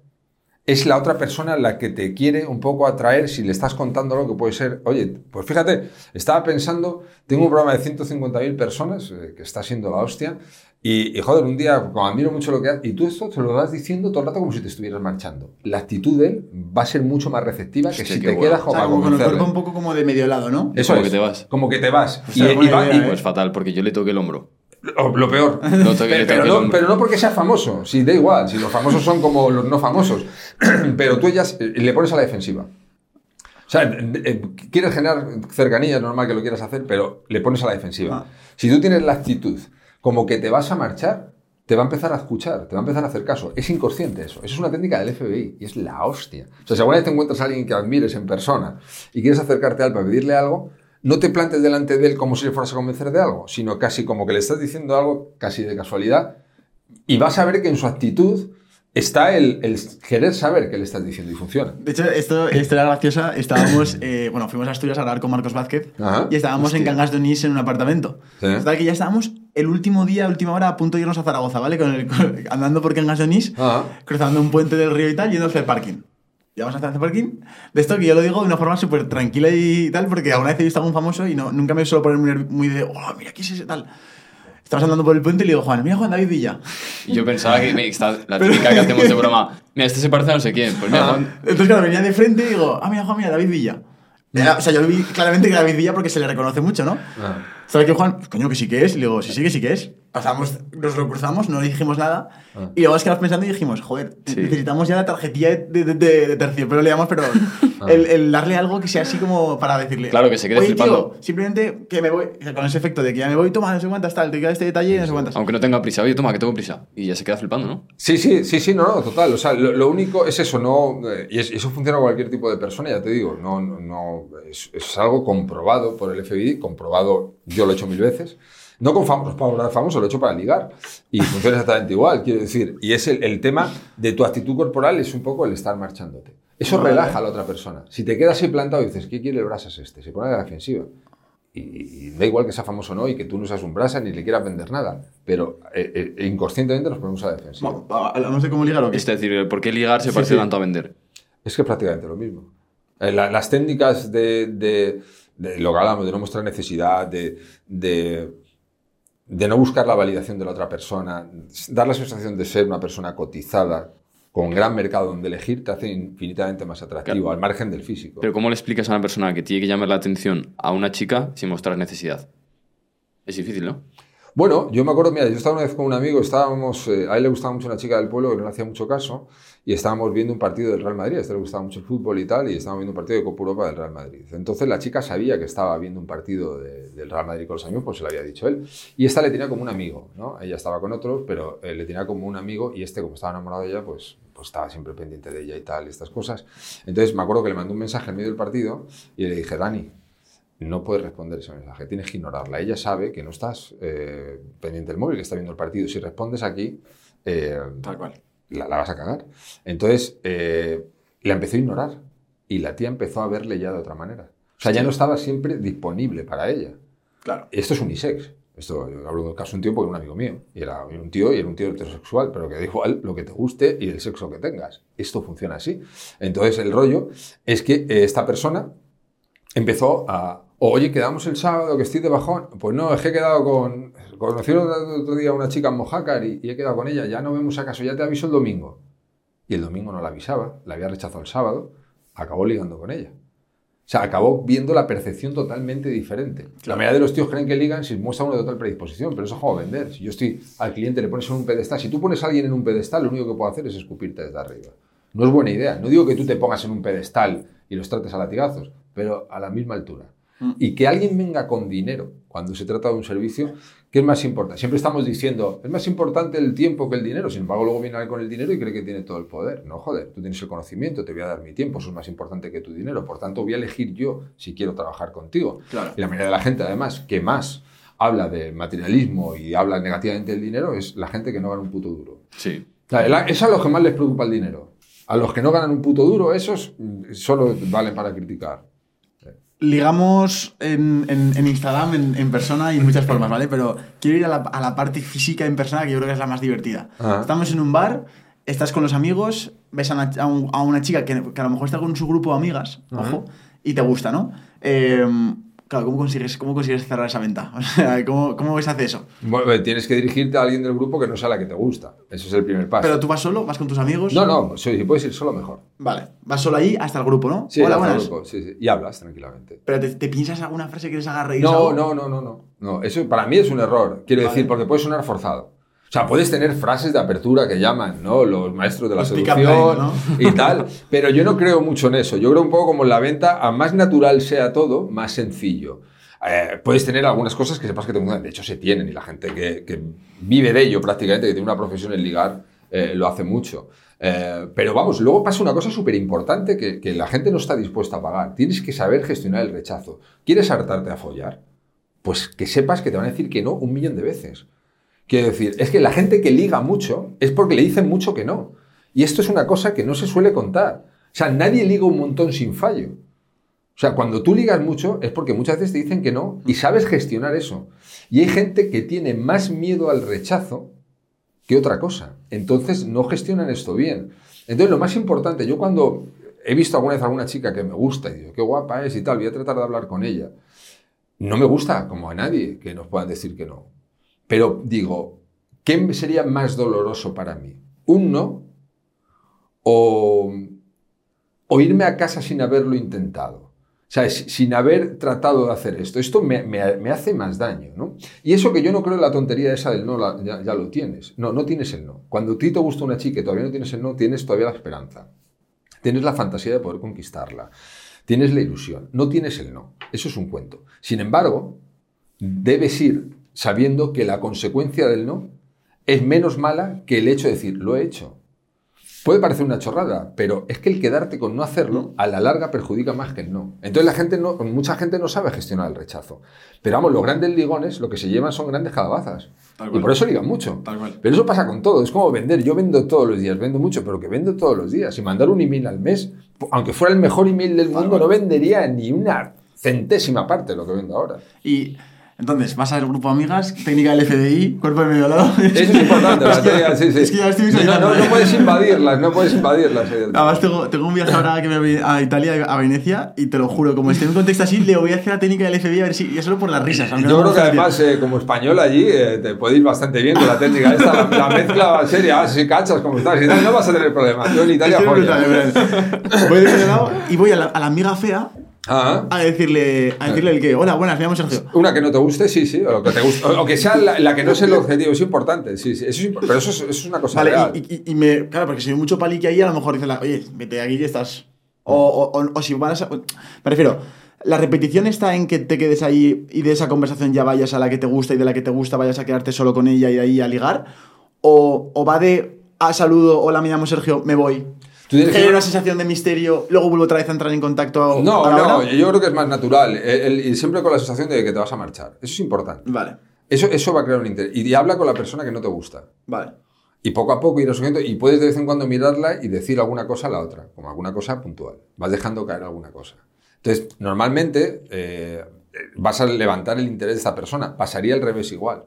es la otra persona la que te quiere un poco atraer si le estás contando algo que puede ser, oye, pues fíjate, estaba pensando, tengo un programa de 150.000 personas, eh, que está siendo la hostia, y, y, joder, un día, como admiro mucho lo que hace, y tú esto te lo vas diciendo todo el rato como si te estuvieras marchando. La actitud de él va a ser mucho más receptiva que Hostia, si te bueno. quedas O como sea, para como con el cuerpo un poco como de medio lado, ¿no? Eso Como es. que te vas. Como que te vas. O sea, y, buena y va- idea, y- ¿eh? Pues fatal, porque yo le toqué el hombro. Lo, lo peor. Pero, no, hombro. pero no porque sea famoso, sí, da igual, si los famosos son como los no famosos, pero tú ya eh, le pones a la defensiva. O sea, eh, eh, quieres generar cercanía, normal que lo quieras hacer, pero le pones a la defensiva. Ah. Si tú tienes la actitud como que te vas a marchar, te va a empezar a escuchar, te va a empezar a hacer caso. Es inconsciente eso. Eso es una técnica del FBI y es la hostia. O sea, si alguna vez te encuentras a alguien que admires en persona y quieres acercarte a él para pedirle algo, no te plantes delante de él como si le fueras a convencer de algo, sino casi como que le estás diciendo algo casi de casualidad y vas a ver que en su actitud está el, el querer saber qué le estás diciendo y funciona. De hecho, esto, esto era graciosa. Estábamos, eh, bueno, fuimos a Asturias a grabar con Marcos Vázquez Ajá. y estábamos en. Cangas de Onís en un apartamento. Sí. Total, que ya estábamos el último día, última hora, a punto de irnos a Zaragoza, ¿vale? Con el- con- andando por Cangas de Onís, Ajá. cruzando un puente del río y tal, yendo hacia el parking. Llegamos hasta el parking. De esto que yo lo digo de una forma súper tranquila y tal, porque alguna vez he visto a algún famoso y no, nunca me suelo poner muy, muy de, oh, mira, ¿qué es ese tal? Estamos andando por el puente y le digo, Juan, mira Juan David Villa. Y yo pensaba que me- la típica que hacemos de broma. Mira, este se parece a no sé quién. Pues mira, Ah, Juan- Entonces, claro, venía de frente y digo, ah, mira, Juan, mira, David Villa. Era- o sea, yo vi claramente que David Villa porque se le reconoce mucho, ¿no? Ah. ¿Sabes qué, Juan? Pues, coño, que sí que es. Y le digo, sí, sí, que sí que es. Pasamos, nos lo cruzamos, no le dijimos nada. Ah. Y luego es que vas pensando y dijimos, joder, Sí. necesitamos ya la tarjetilla de, de, de- de terciopelo, le llamamos, pero el, el darle algo que sea así como para decirle. Claro, que se quede "Oye, flipando". Tío, simplemente que me voy, con ese efecto de que ya me voy, toma, no sé cuántas, tal, te queda este detalle, no sé cuántas. aunque no tenga prisa. Oye, toma, que tengo prisa. Y ya se queda flipando, ¿no? Sí, sí, sí, sí, no, no, total. O sea, lo, lo único es eso, no. eh, Y es- eso funciona con cualquier tipo de persona, ya te digo. No, no, no es, es algo comprobado por el FBI, comprobado, yo lo he hecho mil veces. No con famosos para hablar famoso, lo he hecho para ligar. Y funciona exactamente igual, quiero decir. Y es el, el tema de tu actitud corporal, es un poco el estar marchándote. Eso Vale. relaja a la otra persona. Si te quedas ahí plantado y dices, ¿qué quiere el brasas este? Se pone a la defensiva. Y, y da igual que sea famoso o no y que tú no seas un brasa ni le quieras vender nada. Pero eh, eh, inconscientemente nos ponemos a la defensiva. Bueno, hablamos de cómo ligar o qué. Es decir, ¿por qué ligar se Sí, parece sí. tanto a vender? Es que es prácticamente lo mismo. Eh, la- las técnicas de, de- de lo que hablamos, de no mostrar necesidad, de, de, de no buscar la validación de la otra persona, dar la sensación de ser una persona cotizada con gran mercado donde elegir, te hace infinitamente más atractivo, Claro. al margen del físico. Pero ¿cómo le explicas a una persona que tiene que llamar la atención a una chica sin mostrar necesidad? Es difícil, ¿no? Bueno, yo me acuerdo, mira, yo estaba una vez con un amigo, estábamos, eh, a él le gustaba mucho una chica del pueblo que no le hacía mucho caso, y estábamos viendo un partido del Real Madrid, a este le gustaba mucho el fútbol y tal, y estábamos viendo un partido de Copa Europa del Real Madrid. Entonces la chica sabía que estaba viendo un partido de- del Real Madrid con los amigos, pues se lo había dicho él, y esta le tenía como un amigo, ¿no? Ella estaba con otros, pero eh, le tenía como un amigo, y este, como estaba enamorado de ella, pues, pues estaba siempre pendiente de ella y tal, y estas cosas. Entonces me acuerdo que le mandó un mensaje en medio del partido, y le dije, Dani, no puedes responder ese mensaje, tienes que ignorarla. Ella sabe que no estás eh, pendiente del móvil, que está viendo el partido. Si respondes aquí, eh, Tal cual. la, la vas a cagar. Entonces, eh, la empezó a ignorar y la tía empezó a verle ya de otra manera. O sea, ya no estaba siempre disponible para ella. Claro. Esto es unisex. Esto, yo hablo del caso de un tío porque era un amigo mío. Y era un tío y era un tío heterosexual, pero que da igual lo que te guste y el sexo que tengas. Esto funciona así. Entonces, el rollo es que esta persona empezó a. Oye, quedamos el sábado, que estoy de bajón. Pues no, es que he quedado con. Conocí el otro día a una chica en Mojácar y, y he quedado con ella. Ya no vemos acaso, ya te aviso el domingo. Y el domingo no la avisaba, la había rechazado el sábado, acabó ligando con ella. O sea, acabó viendo la percepción totalmente diferente. La mayoría de los tíos creen que ligan si muestra una total predisposición, pero eso es como vender. Si yo estoy al cliente, le pones en un pedestal. Si tú pones a alguien en un pedestal, lo único que puedo hacer es escupirte desde arriba. No es buena idea. No digo que tú te pongas en un pedestal y los trates a latigazos, pero a la misma altura. Y que alguien venga con dinero cuando se trata de un servicio, ¿qué es más importante? Siempre estamos diciendo, es más importante el tiempo que el dinero. Sin embargo, luego viene alguien con el dinero y cree que tiene todo el poder. No, joder, tú tienes el conocimiento, te voy a dar mi tiempo, eso es más importante que tu dinero. Por tanto, voy a elegir yo si quiero trabajar contigo. Claro. Y la mayoría de la gente, además, que más habla de materialismo y habla negativamente del dinero es la gente que no gana un puto duro. Sí. O sea, el- Es a los que más les preocupa el dinero. A los que no ganan un puto duro, esos mm, solo valen para criticar. Ligamos en, en- en Instagram, en, en persona y en muchas formas, ¿vale? Pero quiero ir a la, a la parte física en persona que yo creo que es la más divertida. Ajá. Estamos en un bar, estás con los amigos, ves a una, a un- a una chica que, que a lo mejor está con su grupo de amigas, ojo, y te gusta, ¿no? Eh, claro, ¿cómo consigues, ¿cómo consigues cerrar esa venta? O sea, ¿cómo, cómo se hace eso? Bueno, eh, tienes que dirigirte a alguien del grupo que no sea la que te gusta. Eso es el primer paso. ¿Pero tú vas solo? ¿Vas con tus amigos? No, no, si puedes ir solo, mejor. Vale, vas solo ahí hasta el grupo, ¿no? Sí, Hola, hasta el grupo, sí, sí. Y hablas tranquilamente. ¿Pero te, te piensas alguna frase que les haga reír? No, no, no, no, no. no. Eso para mí es un error. Quiero Vale. decir, porque puede sonar forzado. O sea, puedes tener frases de apertura que llaman, ¿no? Los maestros de la seducción y tal. Pero yo no creo mucho en eso. Yo creo un poco como en la venta, a más natural sea todo, más sencillo. Eh, puedes tener algunas cosas que sepas que te funcionan. De hecho, se tienen y la gente que, que vive de ello prácticamente, que tiene una profesión en ligar, eh, lo hace mucho. Eh, pero vamos, luego pasa una cosa súper importante que, que la gente no está dispuesta a pagar. Tienes que saber gestionar el rechazo. ¿Quieres hartarte a follar? Pues que sepas que te van a decir que no un millón de veces. Quiero decir, es que la gente que liga mucho es porque le dicen mucho que no. Y esto es una cosa que no se suele contar. O sea, nadie liga un montón sin fallo. O sea, cuando tú ligas mucho es porque muchas veces te dicen que no y sabes gestionar eso. Y hay gente que tiene más miedo al rechazo que otra cosa. Entonces no gestionan esto bien. Entonces lo más importante, yo cuando he visto alguna vez a alguna chica que me gusta y digo, qué guapa es y tal, voy a tratar de hablar con ella. No me gusta, como a nadie, que nos puedan decir que no. Pero digo, ¿qué sería más doloroso para mí? ¿Un no? ¿O, o irme a casa sin haberlo intentado? O sea, si- sin haber tratado de hacer esto. Esto me, me- me hace más daño, ¿no? Y eso que yo no creo en la tontería esa del no, la- ya, ya lo tienes. No, no tienes el no. Cuando a ti te gusta una chica y todavía no tienes el no, tienes todavía la esperanza. Tienes la fantasía de poder conquistarla. Tienes la ilusión. No tienes el no. Eso es un cuento. Sin embargo, debes ir sabiendo que la consecuencia del no es menos mala que el hecho de decir, lo he hecho. Puede parecer una chorrada, pero es que el quedarte con no hacerlo a la larga perjudica más que el no. Entonces la gente no, mucha gente no sabe gestionar el rechazo. Pero vamos, los grandes ligones lo que se llevan son grandes calabazas. Y por eso ligan mucho. Pero eso pasa con todo. Es como vender. Yo vendo todos los días, vendo mucho, pero que vendo todos los días. Y mandar un email al mes, aunque fuera el mejor email del mundo, no vendería ni una centésima parte de lo que vendo ahora. Y Entonces, vas al grupo amigas, técnica del FBI, cuerpo de medio lado. Eso es importante, la teoría, sí, sí. Es que ya estoy no, no, no puedes invadirlas, no puedes invadirlas. eh. Además, tengo, tengo un viaje ahora que me voy a Italia, a Venecia, y te lo juro, como esté en un contexto así, le voy a hacer la técnica del FBI a ver si. Ya solo por las risas. Yo creo que además, eh, como español allí, eh, te puede ir bastante bien con la técnica esta, la, la mezcla seria, ah, si cachas como estás y tal, no vas a tener problema. Yo en Italia brutal. Voy de medio lado y voy a la, a la amiga fea Ah, a decirle, a decirle el que, hola, buenas, me llamo Sergio. Una que no te guste, sí, sí, o que te guste, o que sea la, la que no es el objetivo, es importante, sí, sí, eso es pero eso es, eso es una cosa Vale, real. y, y- y me. Claro, porque si hay mucho palique ahí, a lo mejor dice la, oye, vete aquí que estás. O, o, o- o si vas a. Me refiero, la repetición está en que te quedes ahí y de esa conversación ya vayas a la que te gusta y de la que te gusta vayas a quedarte solo con ella y de ahí a ligar. O, o va de. Ah, saludo, hola, me llamo Sergio, me voy. Tú tienes que- Genera una sensación de misterio, luego vuelvo otra vez a entrar en contacto. No, a no, hora. yo creo que es más natural, el- el- y siempre con la sensación de que te vas a marchar. Eso es importante. Vale, Eso, eso va a crear un interés. Y habla con la persona que no te gusta. vale. Y poco a poco ir asumiendo, y puedes de vez en cuando mirarla y decir alguna cosa a la otra, como alguna cosa puntual. Vas dejando caer alguna cosa. Entonces, normalmente eh, vas a levantar el interés de esta persona. Pasaría al revés igual.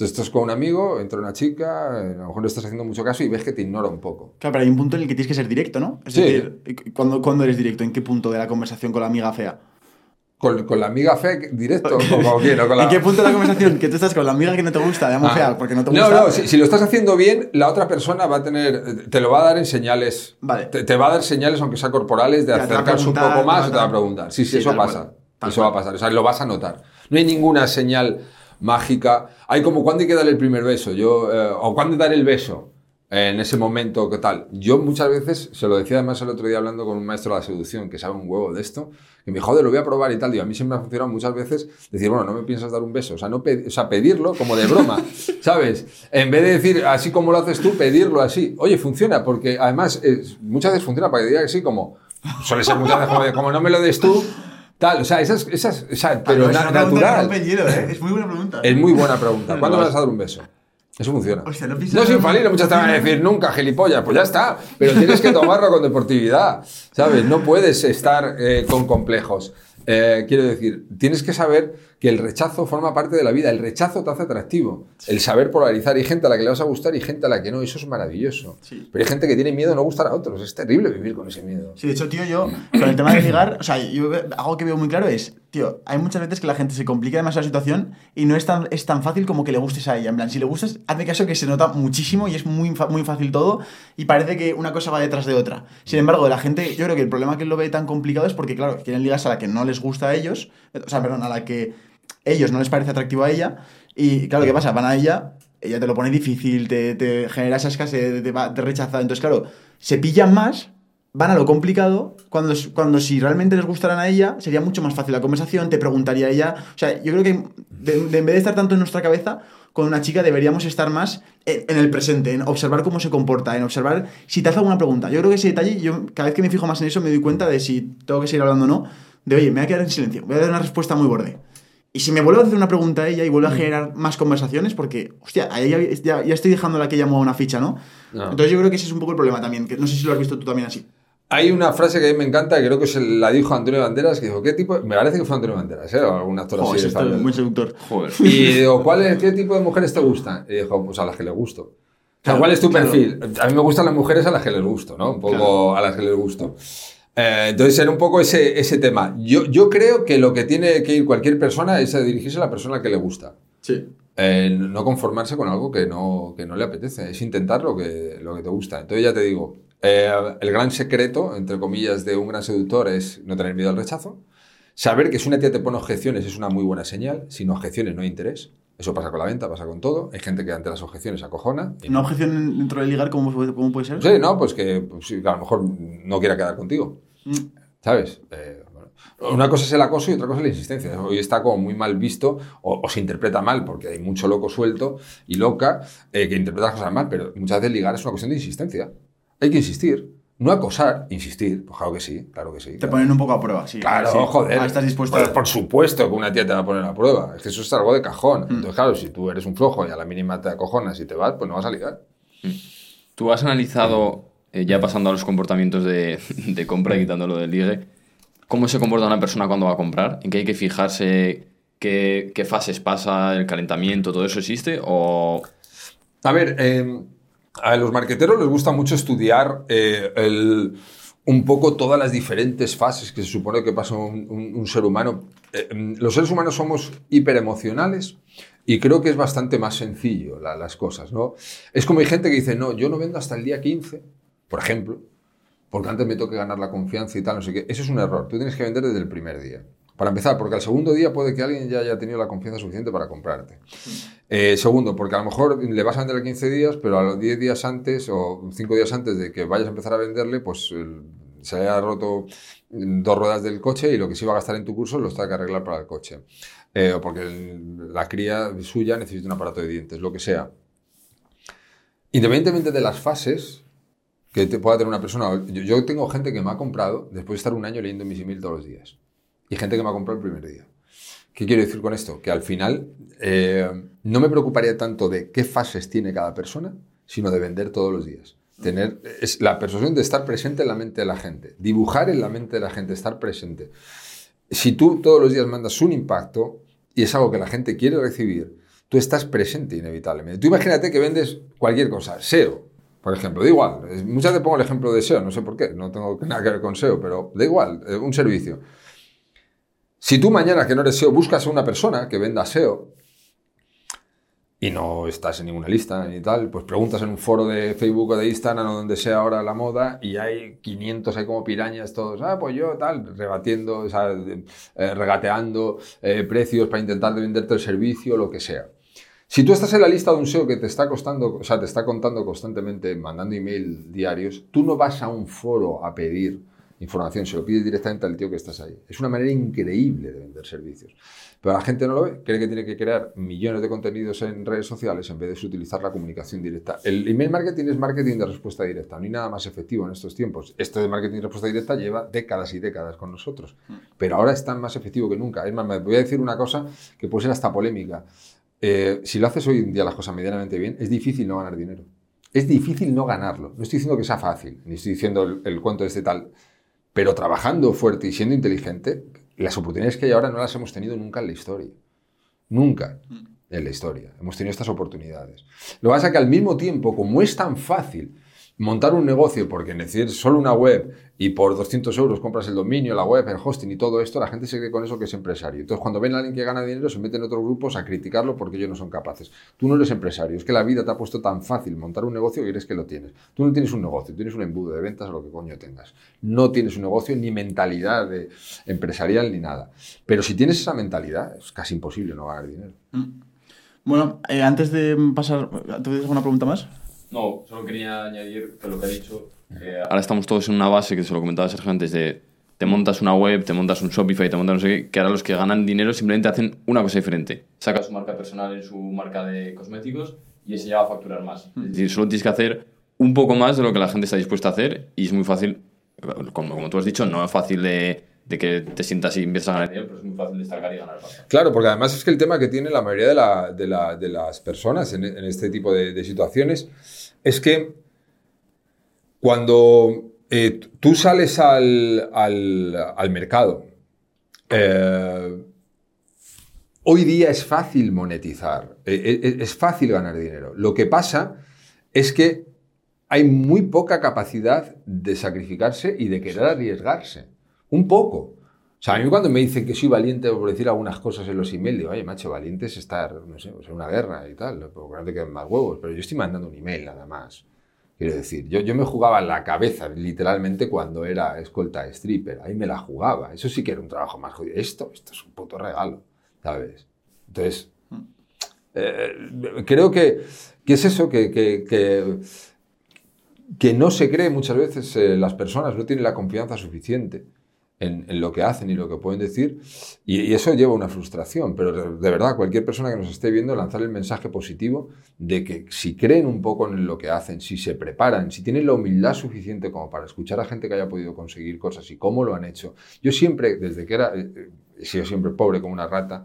Entonces, estás con un amigo, entra una chica, a lo mejor le estás haciendo mucho caso y ves que te ignora un poco. Claro, pero hay un punto en el que tienes que ser directo, ¿no? Es Sí. decir, ¿cuándo, cuándo eres directo? ¿En qué punto de la conversación con la amiga fea? Con, con la amiga fe directo, o con quién, o con la... ¿En qué punto de la conversación que tú estás con la amiga que no te gusta, llamo Ah. fea, porque no te No, gusta? no, si, si lo estás haciendo bien, la otra persona va a tener, te lo va a dar en señales. Vale. Te, te va a dar señales, aunque sea corporales, de acercarse un poco más va te va a- preguntar. Sí, sí, Sí, eso pasa. cual, Eso va a pasar. O sea, lo vas a notar. No hay ninguna señal mágica. Hay como cuándo hay que dar el primer beso, yo, eh, o cuándo dar el beso en ese momento, ¿qué tal? Yo muchas veces, se lo decía además el otro día hablando con un maestro de la seducción que sabe un huevo de esto, que me dijo, joder, lo voy a probar y tal. Digo, a mí siempre me ha funcionado muchas veces decir, bueno, no me piensas dar un beso. O sea, no o sea pedirlo como de broma, ¿sabes? En vez de decir, así como lo haces tú, pedirlo así. Oye, funciona, porque además es- muchas veces funciona para que diga que sí, como suele ser muchas veces como, de, como no me lo des tú, tal. O sea, esas, esas, o sea, pero Ah, es na- natural. ¿eh? Es muy buena pregunta. Es muy buena pregunta. ¿Cuándo me Vas. a dar un beso? Eso funciona. Hostia, no no, es en- infalible, muchas te van a decir nunca, gilipollas, pues ya está. Pero tienes que tomarlo con deportividad, ¿sabes? No puedes estar eh, con complejos. Eh, quiero decir, tienes que saber que el rechazo forma parte de la vida. El rechazo te hace atractivo. El saber polarizar. Hay gente a la que le vas a gustar y gente a la que no. Eso es maravilloso. Sí. Pero hay gente que tiene miedo a no gustar a otros. Es terrible vivir con ese miedo. Sí, de hecho, tío, yo, con el tema de ligar, o sea, yo algo que veo muy claro es, tío, hay muchas veces que la gente se complica demasiado la situación y no es tan, es tan fácil como que le gustes a ella. En plan, si le gustas, hazme caso que se nota muchísimo y es muy, muy fácil todo y parece que una cosa va detrás de otra. Sin embargo, la gente, yo creo que el problema que lo ve tan complicado es porque, claro, quieren ligarse a la que no les gusta a ellos, o sea, perdón, a la que ellos no les parece atractivo a ella y, claro, ¿qué pasa? Van a ella ella te lo pone difícil, te, te genera esa escasez, te, va- te rechaza. Entonces, claro, se pillan más, van a lo complicado, cuando, cuando si realmente les gustaran a ella, sería mucho más fácil la conversación, te preguntaría ella. O sea, yo creo que de- de- en vez de estar tanto en nuestra cabeza, con una chica deberíamos estar más en, en el presente, en observar cómo se comporta, en observar si te hace alguna pregunta. Yo creo que ese detalle, yo cada vez que me fijo más en eso, me doy cuenta de si tengo que seguir hablando o no, de oye, me voy a quedar en silencio, voy a dar una respuesta muy borde. Y si me vuelve a hacer una pregunta a ella y vuelve a generar más conversaciones, porque, hostia, ahí ya, ya, ya estoy dejando la que llamo a una ficha, ¿no? No. Entonces yo creo que ese es un poco el problema también, que no sé si lo has visto tú también así. Hay una frase que a mí me encanta, que creo que se la dijo Antonio Banderas, que dijo, ¿qué tipo? Me parece que fue Antonio Banderas, ¿eh? O algún actor Joder, así. está muy seductor. Joder. Y digo, ¿cuál es, ¿qué tipo de mujeres te gustan? Y dijo, pues a las que les gusto. O sea, Claro, ¿cuál es tu claro. perfil? A mí me gustan las mujeres a las que les gusto, ¿no? Un poco Claro. a las que les gusto. Eh, entonces era un poco ese, ese tema. Yo, yo creo que lo que tiene que ir cualquier persona es a dirigirse a la persona que le gusta. Sí. Eh, no conformarse con algo que no, que no le apetece, es intentar lo que, lo que te gusta. Entonces ya te digo, eh, el gran secreto, entre comillas, de un gran seductor es no tener miedo al rechazo. Saber que si una tía te pone objeciones es una muy buena señal. Sin objeciones no hay interés. Eso pasa con la venta, pasa con todo. Hay gente que ante las objeciones acojona. Una objeción dentro del ligar, ¿cómo, puede- cómo puede ser? Sí, no, pues que, pues a lo mejor no quiera quedar contigo. Mm. ¿Sabes? Eh, una cosa es el acoso y otra cosa es la insistencia. Hoy está como muy mal visto o, o se interpreta mal porque hay mucho loco suelto y loca eh, que interpreta las cosas mal, pero muchas veces ligar es una cuestión de insistencia. Hay que insistir. No acosar, insistir. Pues claro que sí, claro que sí. Te claro. ponen un poco a prueba, sí. Claro, Sí. joder. Ah, estás dispuesto Pues a... por supuesto que una tía te va a poner a prueba. Es que eso es algo de cajón. Mm. Entonces, claro, si tú eres un flojo y a la mínima te acojonas y te vas, pues no vas a ligar. ¿Tú has analizado, eh, ya pasando a los comportamientos de, de compra y quitándolo del ligue, cómo se comporta una persona cuando va a comprar? ¿En qué hay que fijarse? qué, qué fases pasa el calentamiento, todo eso existe o... A ver, eh, a los marqueteros les gusta mucho estudiar eh, el, un poco todas las diferentes fases que se supone que pasa un, ser humano. Eh, mm, los seres humanos somos hiperemocionales y creo que es bastante más sencillo la- las cosas, ¿no? Es como hay gente que dice, no, yo no vendo hasta el día 15, por ejemplo, porque antes me tengo ganar la confianza y tal, no sé qué. Eso es un error. Tú tienes que vender desde el primer día. Para empezar, porque al segundo día puede que alguien ya haya tenido la confianza suficiente para comprarte. Eh, segundo, porque a lo mejor le vas a vender a 15 días, pero a los 10 días antes o 5 días antes de que vayas a empezar a venderle, pues el- se le haya roto mm, dos ruedas del coche y lo que se iba a gastar en tu curso lo está que arreglar para el coche. Eh, o porque la cría suya necesita un aparato de dientes, lo que sea. Independientemente de las fases que te pueda tener una persona, yo, yo tengo gente que me ha comprado después de estar un año leyendo mis emails todos los días. Y gente que me ha comprado el primer día. ¿Qué quiero decir con esto? Que al final eh, no me preocuparía tanto de qué fases tiene cada persona, sino de vender todos los días. Tener la persuasión de estar presente en la mente de la gente, dibujar en la mente de la gente, estar presente. Si tú todos los días mandas un impacto y es algo que la gente quiere recibir, tú estás presente inevitablemente. Tú imagínate que vendes cualquier cosa, SEO, por ejemplo, da igual. Muchas veces pongo el ejemplo de SEO, no sé por qué, no tengo nada que ver con SEO, pero da igual, eh, un servicio. Si tú mañana que no eres SEO buscas a una persona que venda SEO y no estás en ninguna lista ni tal, pues preguntas en un foro de Facebook o de Instagram o donde sea ahora la moda y hay 500, hay como pirañas todos, ah, pues yo tal, rebatiendo, o sea, eh, regateando eh, precios para intentar de venderte el servicio, lo que sea. Si tú estás en la lista de un SEO que te está costando, o sea, te está contando constantemente, mandando email diarios, tú no vas a un foro a pedir información, se lo pides directamente al tío que estás ahí. Es una manera increíble de vender servicios. Pero la gente no lo ve, cree que tiene que crear millones de contenidos en redes sociales en vez de utilizar la comunicación directa. El email marketing es marketing de respuesta directa, no hay nada más efectivo en estos tiempos. Esto de marketing de respuesta directa lleva décadas y décadas con nosotros, pero ahora es tan más efectivo que nunca. Es más, me voy a decir una cosa que puede ser hasta polémica. Eh, si lo haces hoy en día las cosas medianamente bien, es difícil no ganar dinero. Es difícil no ganarlo. No estoy diciendo que sea fácil, ni estoy diciendo el, el cuento de este tal, pero trabajando fuerte y siendo inteligente, las oportunidades que hay ahora no las hemos tenido nunca en la historia. Nunca en la historia hemos tenido estas oportunidades. Lo que pasa es que al mismo tiempo, como es tan fácil montar un negocio porque necesitas solo una web y por 200 euros compras el dominio, la web, el hosting y todo esto, la gente se cree con eso que es empresario. Entonces, cuando ven a alguien que gana dinero, se meten en otros grupos a criticarlo porque ellos no son capaces. Tú no eres empresario, es que la vida te ha puesto tan fácil montar un negocio que crees que lo tienes. Tú no tienes un negocio, tienes un embudo de ventas o lo que coño tengas. No tienes un negocio ni mentalidad empresarial ni nada. Pero si tienes esa mentalidad, es casi imposible no ganar dinero. Bueno, eh, antes de pasar, ¿tú tienes alguna pregunta más? No, solo quería añadir que lo que ha dicho. eh, ahora estamos todos en una base que se lo comentaba Sergio antes de. Te montas una web, te montas un Shopify, te montas no sé qué, que ahora los que ganan dinero simplemente hacen una cosa diferente. Sacas su marca personal en su marca de cosméticos y ese ya va a facturar más. Es decir, solo tienes que hacer un poco más de lo que la gente está dispuesta a hacer y es muy fácil, como, como tú has dicho, no es fácil de, de que te sientas y empiezas a ganar dinero, pero es muy fácil destacar y ganar pasta. Claro, porque además es que el tema que tiene la mayoría de, la- de la- de las personas en, en este tipo de, de situaciones es que cuando eh, tú sales al, al- mercado, eh, hoy día es fácil monetizar, eh, es fácil ganar dinero. Lo que pasa es que hay muy poca capacidad de sacrificarse y de querer arriesgarse. Un poco. O sea, a mí cuando me dicen que soy valiente por decir algunas cosas en los emails, digo, oye, macho, valiente es estar, no sé, pues en una guerra y tal, porque no te queden más huevos, pero yo estoy mandando un email nada más. Quiero decir, yo, yo me jugaba la cabeza literalmente cuando era escolta stripper, ahí me la jugaba. Eso sí que era un trabajo más jodido. Esto, esto es un puto regalo, ¿sabes? Entonces, eh, creo que, que es eso, que, que, que, que no se cree muchas veces, eh, las personas no tienen la confianza suficiente en, en lo que hacen y lo que pueden decir, y, y eso lleva a una frustración, pero de, verdad, cualquier persona que nos esté viendo, lanzar el mensaje positivo de que si creen un poco en lo que hacen, si se preparan, si tienen la humildad suficiente como para escuchar a gente que haya podido conseguir cosas y cómo lo han hecho. Yo siempre, desde que era, eh, eh, he sido siempre pobre como una rata,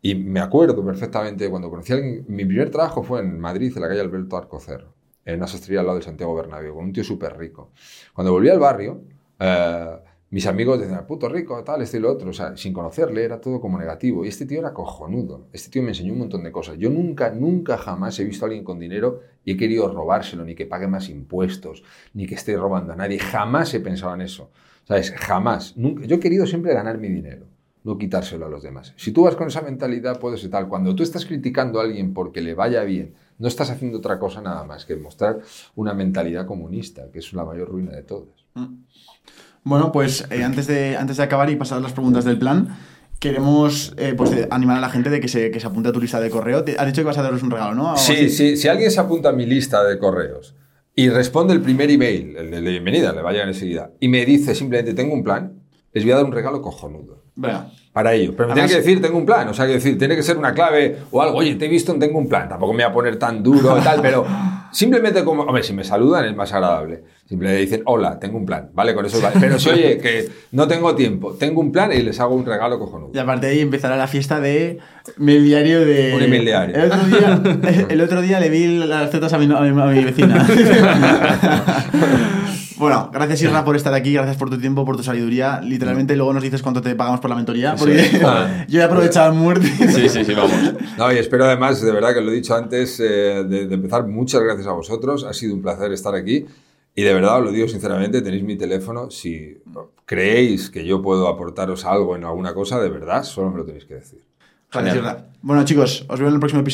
y me acuerdo perfectamente cuando conocí a alguien, mi primer trabajo fue en Madrid, en la calle Alberto Arcocer, en una sastrería al lado de Santiago Bernabéu, con un tío súper rico. Cuando volví al barrio, eh, mis amigos decían, puto rico, tal, este y lo otro. O sea, sin conocerle era todo como negativo. Y este tío era cojonudo. Este tío me enseñó un montón de cosas. Yo nunca, nunca jamás he visto a alguien con dinero y he querido robárselo, ni que pague más impuestos, ni que esté robando a nadie. Jamás he pensado en eso. ¿Sabes? Jamás. Nunca. Yo he querido siempre ganar mi dinero, no quitárselo a los demás. Si tú vas con esa mentalidad, puedes ser tal. Cuando tú estás criticando a alguien porque le vaya bien, no estás haciendo otra cosa nada más que mostrar una mentalidad comunista, que es la mayor ruina de todas. Mm. Bueno, pues eh, antes, de, antes de acabar y pasar a las preguntas del plan, queremos eh, pues, eh, animar a la gente de que se, que se apunte a tu lista de correo. Te- Has dicho que vas a darles un regalo, ¿no? Sí, sí, si alguien se apunta a mi lista de correos y responde el primer email, el de bienvenida, le va a llegar enseguida, y me dice simplemente tengo un plan, les voy a dar un regalo cojonudo. Venga. Para ello. Pero me tiene que decir, tengo un plan. O sea, que decir, tiene que ser una clave o algo. Oye, te he visto, tengo un plan. Tampoco me voy a poner tan duro y tal, pero simplemente como. Hombre, si me saludan es más agradable. Simplemente dicen, hola, tengo un plan. Vale, con eso vale. Pero si oye, que no tengo tiempo, tengo un plan y les hago un regalo cojonudo. Y aparte de ahí empezará la fiesta de mail diario de... Un email diario. El otro día, el otro día le vi las tetas a mi, a mi- a mi vecina. bueno, gracias Irra por estar aquí, gracias por tu tiempo, por tu sabiduría. Literalmente luego nos dices cuánto te pagamos por la mentoría, porque Ah. yo he aprovechado muerte. Sí, sí, sí, vamos. No, y espero además, de verdad que lo he dicho antes eh, de, de empezar, muchas gracias a vosotros. Ha sido un placer estar aquí. Y de verdad os lo digo sinceramente, tenéis mi teléfono. Si creéis que yo puedo aportaros algo en alguna cosa, de verdad, solo me lo tenéis que decir. Gracias. Irra. Bueno chicos, os veo en el próximo episodio.